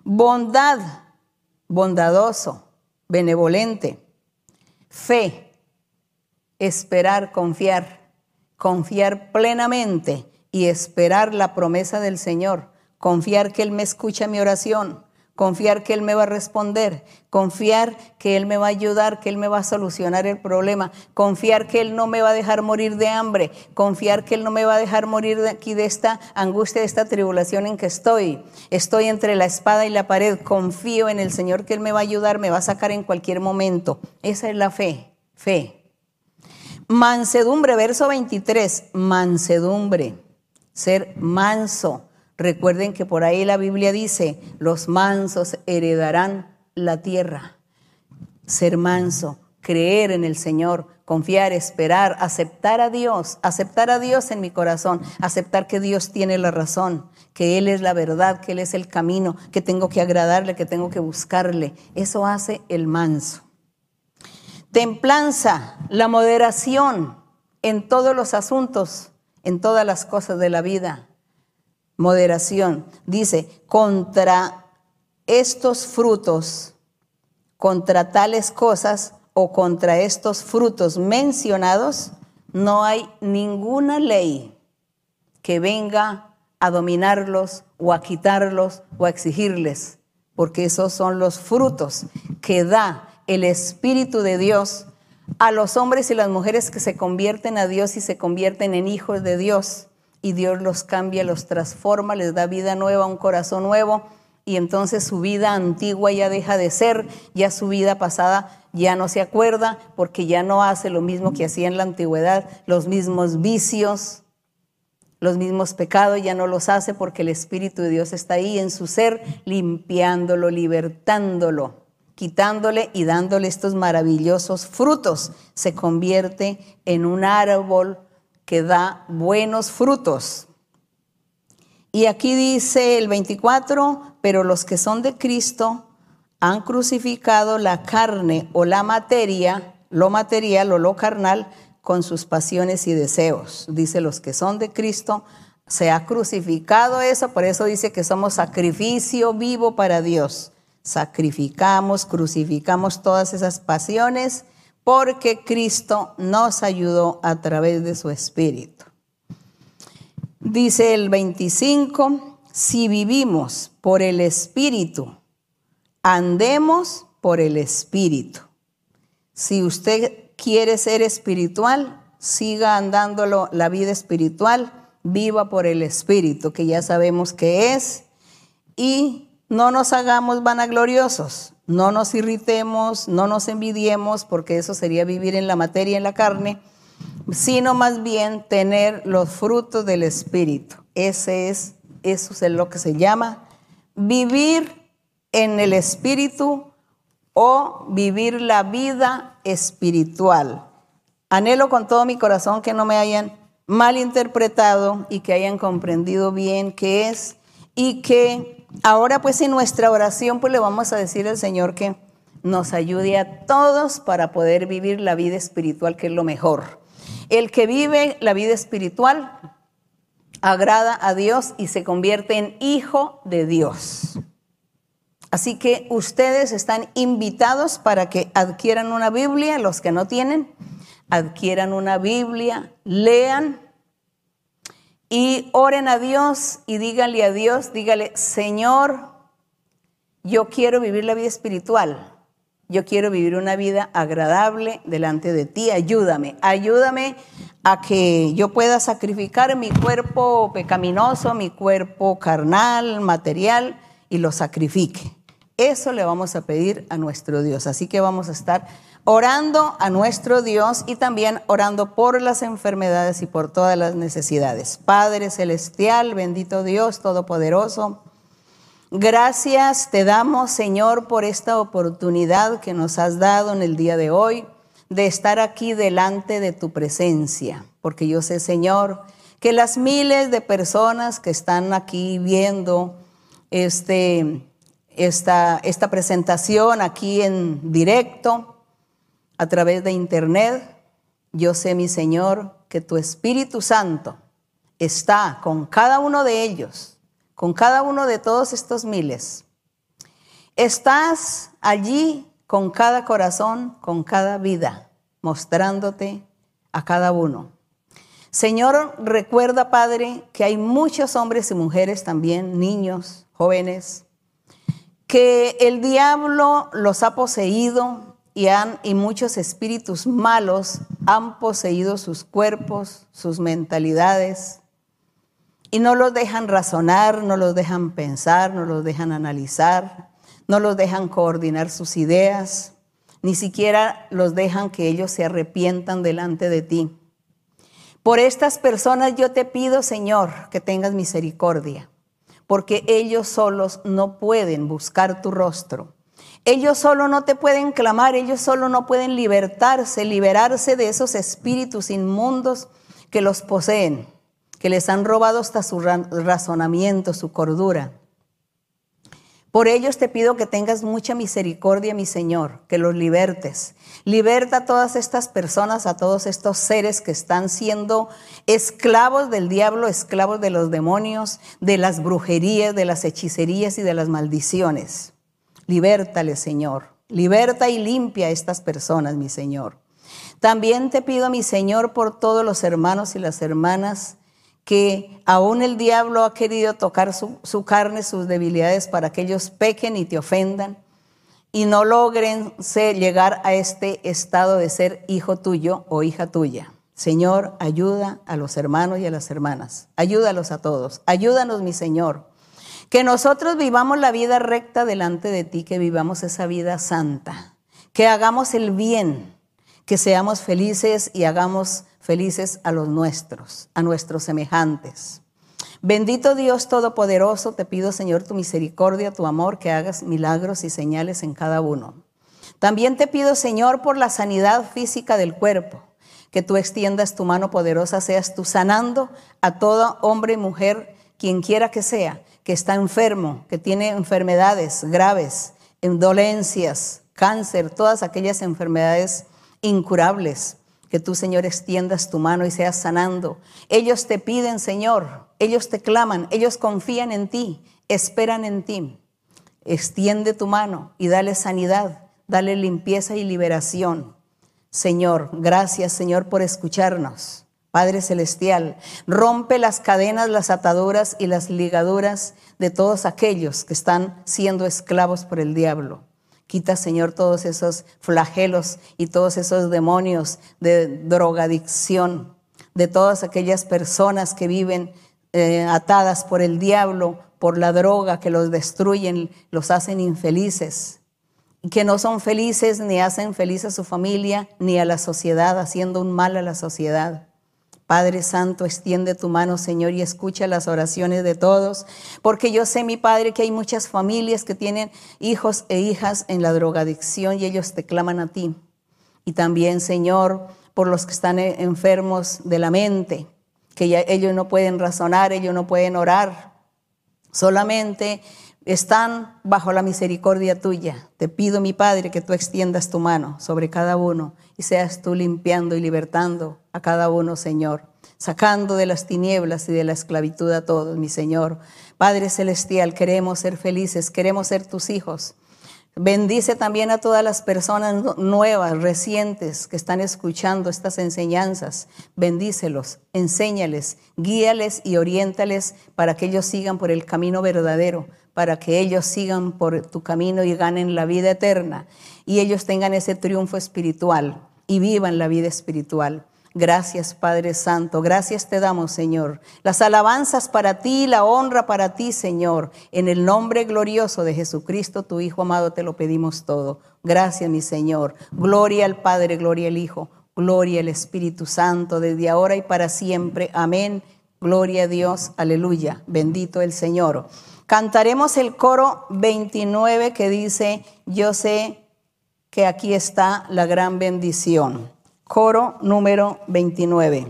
Bondad, bondadoso, benevolente. Fe, esperar, confiar, confiar plenamente y esperar la promesa del Señor, confiar que Él me escucha mi oración, confiar que Él me va a responder, confiar que Él me va a ayudar, que Él me va a solucionar el problema, confiar que Él no me va a dejar morir de hambre, confiar que Él no me va a dejar morir de aquí de esta angustia, de esta tribulación en que estoy. Estoy entre la espada y la pared, confío en el Señor que Él me va a ayudar, me va a sacar en cualquier momento. Esa es la fe, fe. Mansedumbre, verso 23, mansedumbre ser manso. Recuerden que por ahí la Biblia dice, los mansos heredarán la tierra. Ser manso, creer en el Señor, confiar, esperar, aceptar a Dios, aceptar a Dios en mi corazón, aceptar que Dios tiene la razón, que Él es la verdad, que Él es el camino, que tengo que agradarle, que tengo que buscarle. Eso hace el manso. Templanza, la moderación en todos los asuntos en todas las cosas de la vida. Moderación. Dice, contra estos frutos, contra tales cosas o contra estos frutos mencionados, no hay ninguna ley que venga a dominarlos o a quitarlos o a exigirles, porque esos son los frutos que da el Espíritu de Dios a los hombres y las mujeres que se convierten a Dios y se convierten en hijos de Dios. Y Dios los cambia, los transforma, les da vida nueva, un corazón nuevo. Y entonces su vida antigua ya deja de ser, ya su vida pasada ya no se acuerda porque ya no hace lo mismo que hacía en la antigüedad, los mismos vicios, los mismos pecados, ya no los hace porque el Espíritu de Dios está ahí en su ser, limpiándolo, libertándolo quitándole y dándole estos maravillosos frutos, se convierte en un árbol que da buenos frutos. Y aquí dice el 24, pero los que son de Cristo han crucificado la carne o la materia, lo material o lo carnal, con sus pasiones y deseos. Dice los que son de Cristo, se ha crucificado eso, por eso dice que somos sacrificio vivo para Dios sacrificamos, crucificamos todas esas pasiones porque Cristo nos ayudó a través de su Espíritu. Dice el 25, si vivimos por el Espíritu, andemos por el Espíritu. Si usted quiere ser espiritual, siga andándolo la vida espiritual, viva por el Espíritu, que ya sabemos que es, y no nos hagamos vanagloriosos, no nos irritemos, no nos envidiemos, porque eso sería vivir en la materia, en la carne, sino más bien tener los frutos del Espíritu. Ese es, eso es lo que se llama vivir en el Espíritu o vivir la vida espiritual. Anhelo con todo mi corazón que no me hayan malinterpretado y que hayan comprendido bien qué es y que Ahora pues en nuestra oración pues le vamos a decir al Señor que nos ayude a todos para poder vivir la vida espiritual que es lo mejor. El que vive la vida espiritual agrada a Dios y se convierte en hijo de Dios. Así que ustedes están invitados para que adquieran una Biblia, los que no tienen, adquieran una Biblia, lean y oren a Dios y díganle a Dios, dígale, Señor, yo quiero vivir la vida espiritual. Yo quiero vivir una vida agradable delante de ti. Ayúdame, ayúdame a que yo pueda sacrificar mi cuerpo pecaminoso, mi cuerpo carnal, material, y lo sacrifique. Eso le vamos a pedir a nuestro Dios. Así que vamos a estar orando a nuestro Dios y también orando por las enfermedades y por todas las necesidades. Padre Celestial, bendito Dios Todopoderoso, gracias te damos, Señor, por esta oportunidad que nos has dado en el día de hoy de estar aquí delante de tu presencia, porque yo sé, Señor, que las miles de personas que están aquí viendo este, esta, esta presentación aquí en directo, a través de internet, yo sé, mi Señor, que tu Espíritu Santo está con cada uno de ellos, con cada uno de todos estos miles. Estás allí con cada corazón, con cada vida, mostrándote a cada uno. Señor, recuerda, Padre, que hay muchos hombres y mujeres también, niños, jóvenes, que el diablo los ha poseído, y, han, y muchos espíritus malos han poseído sus cuerpos, sus mentalidades, y no los dejan razonar, no los dejan pensar, no los dejan analizar, no los dejan coordinar sus ideas, ni siquiera los dejan que ellos se arrepientan delante de ti. Por estas personas yo te pido, Señor, que tengas misericordia, porque ellos solos no pueden buscar tu rostro ellos solo no te pueden clamar, ellos solo no pueden libertarse, liberarse de esos espíritus inmundos que los poseen, que les han robado hasta su razonamiento, su cordura. Por ellos te pido que tengas mucha misericordia, mi Señor, que los libertes. Liberta a todas estas personas, a todos estos seres que están siendo esclavos del diablo, esclavos de los demonios, de las brujerías, de las hechicerías y de las maldiciones. Libértale, Señor. Liberta y limpia a estas personas, mi Señor. También te pido, mi Señor, por todos los hermanos y las hermanas que aún el diablo ha querido tocar su, carne, sus debilidades, para que ellos pequen y te ofendan y no logren llegar a este estado de ser hijo tuyo o hija tuya. Señor, ayuda a los hermanos y a las hermanas. Ayúdalos a todos. Ayúdanos, mi Señor. Que nosotros vivamos la vida recta delante de ti, que vivamos esa vida santa. Que hagamos el bien, que seamos felices y hagamos felices a los nuestros, a nuestros semejantes. Bendito Dios Todopoderoso, te pido Señor tu misericordia, tu amor, que hagas milagros y señales en cada uno. También te pido Señor por la sanidad física del cuerpo, que tú extiendas tu mano poderosa, seas tú sanando a todo hombre y mujer, quien quiera que sea, que está enfermo, que tiene enfermedades graves, dolencias, cáncer, todas aquellas enfermedades incurables que tú, Señor, extiendas tu mano y seas sanando. Ellos te piden, Señor, ellos te claman, ellos confían en ti, esperan en ti. Extiende tu mano y dale sanidad, dale limpieza y liberación. Señor, gracias, Señor, por escucharnos. Padre Celestial, rompe las cadenas, las ataduras y las ligaduras de todos aquellos que están siendo esclavos por el diablo. Quita, Señor, todos esos flagelos y todos esos demonios de drogadicción, de todas aquellas personas que viven eh, atadas por el diablo, por la droga, que los destruyen, los hacen infelices, que no son felices ni hacen feliz a su familia ni a la sociedad, haciendo un mal a la sociedad. Padre Santo, extiende tu mano, Señor, y escucha las oraciones de todos, porque yo sé, mi Padre, que hay muchas familias que tienen hijos e hijas en la drogadicción y ellos te claman a ti. Y también, Señor, por los que están enfermos de la mente, que ellos no pueden razonar, ellos no pueden orar, solamente están bajo la misericordia tuya. Te pido, mi Padre, que tú extiendas tu mano sobre cada uno y seas tú limpiando y libertando a cada uno, Señor, sacando de las tinieblas y de la esclavitud a todos, mi Señor. Padre Celestial, queremos ser felices, queremos ser tus hijos. Bendice también a todas las personas nuevas, recientes, que están escuchando estas enseñanzas. Bendícelos, enséñales, guíales y oriéntales para que ellos sigan por el camino verdadero, para que ellos sigan por tu camino y ganen la vida eterna y ellos tengan ese triunfo espiritual y vivan la vida espiritual. Gracias Padre Santo, gracias te damos Señor. Las alabanzas para ti, la honra para ti Señor. En el nombre glorioso de Jesucristo, tu Hijo amado, te lo pedimos todo. Gracias mi Señor. Gloria al Padre, gloria al Hijo, gloria al Espíritu Santo, desde ahora y para siempre. Amén. Gloria a Dios, aleluya. Bendito el Señor. Cantaremos el coro 29 que dice, yo sé que aquí está la gran bendición. Coro número 29.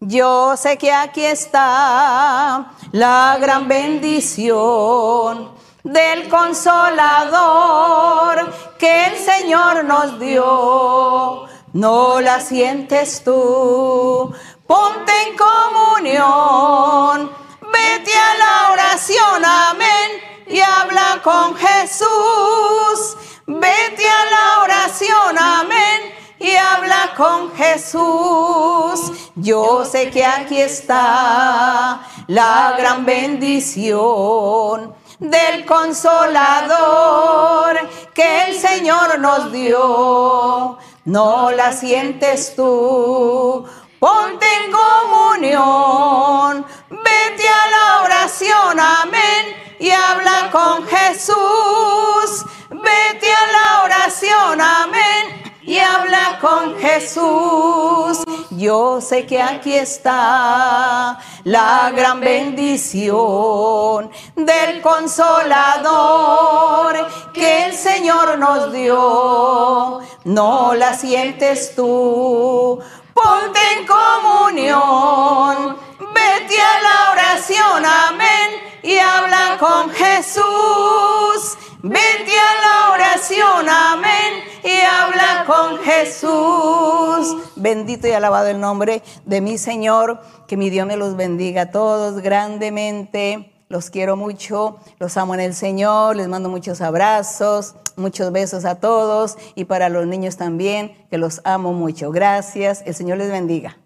Yo sé que aquí está la gran bendición del consolador que el Señor nos dio. No la sientes tú, ponte en comunión, vete a la oración, amén, y habla con Jesús Vete a la oración, amén, y habla con Jesús. Yo sé que aquí está la gran bendición del consolador que el Señor nos dio. No la sientes tú, ponte en comunión, vete a la oración, amén, y habla con Jesús. Vete a la oración, amén. Y habla con Jesús. Yo sé que aquí está la gran bendición del consolador que el Señor nos dio. No la sientes tú. Ponte en comunión. Vete a la oración, amén. Y habla con Jesús. Vete a la oración, amén, y habla con Jesús. Bendito y alabado el nombre de mi Señor, que mi Dios me los bendiga a todos grandemente. Los quiero mucho, los amo en el Señor, les mando muchos abrazos, muchos besos a todos y para los niños también, que los amo mucho. Gracias, el Señor les bendiga.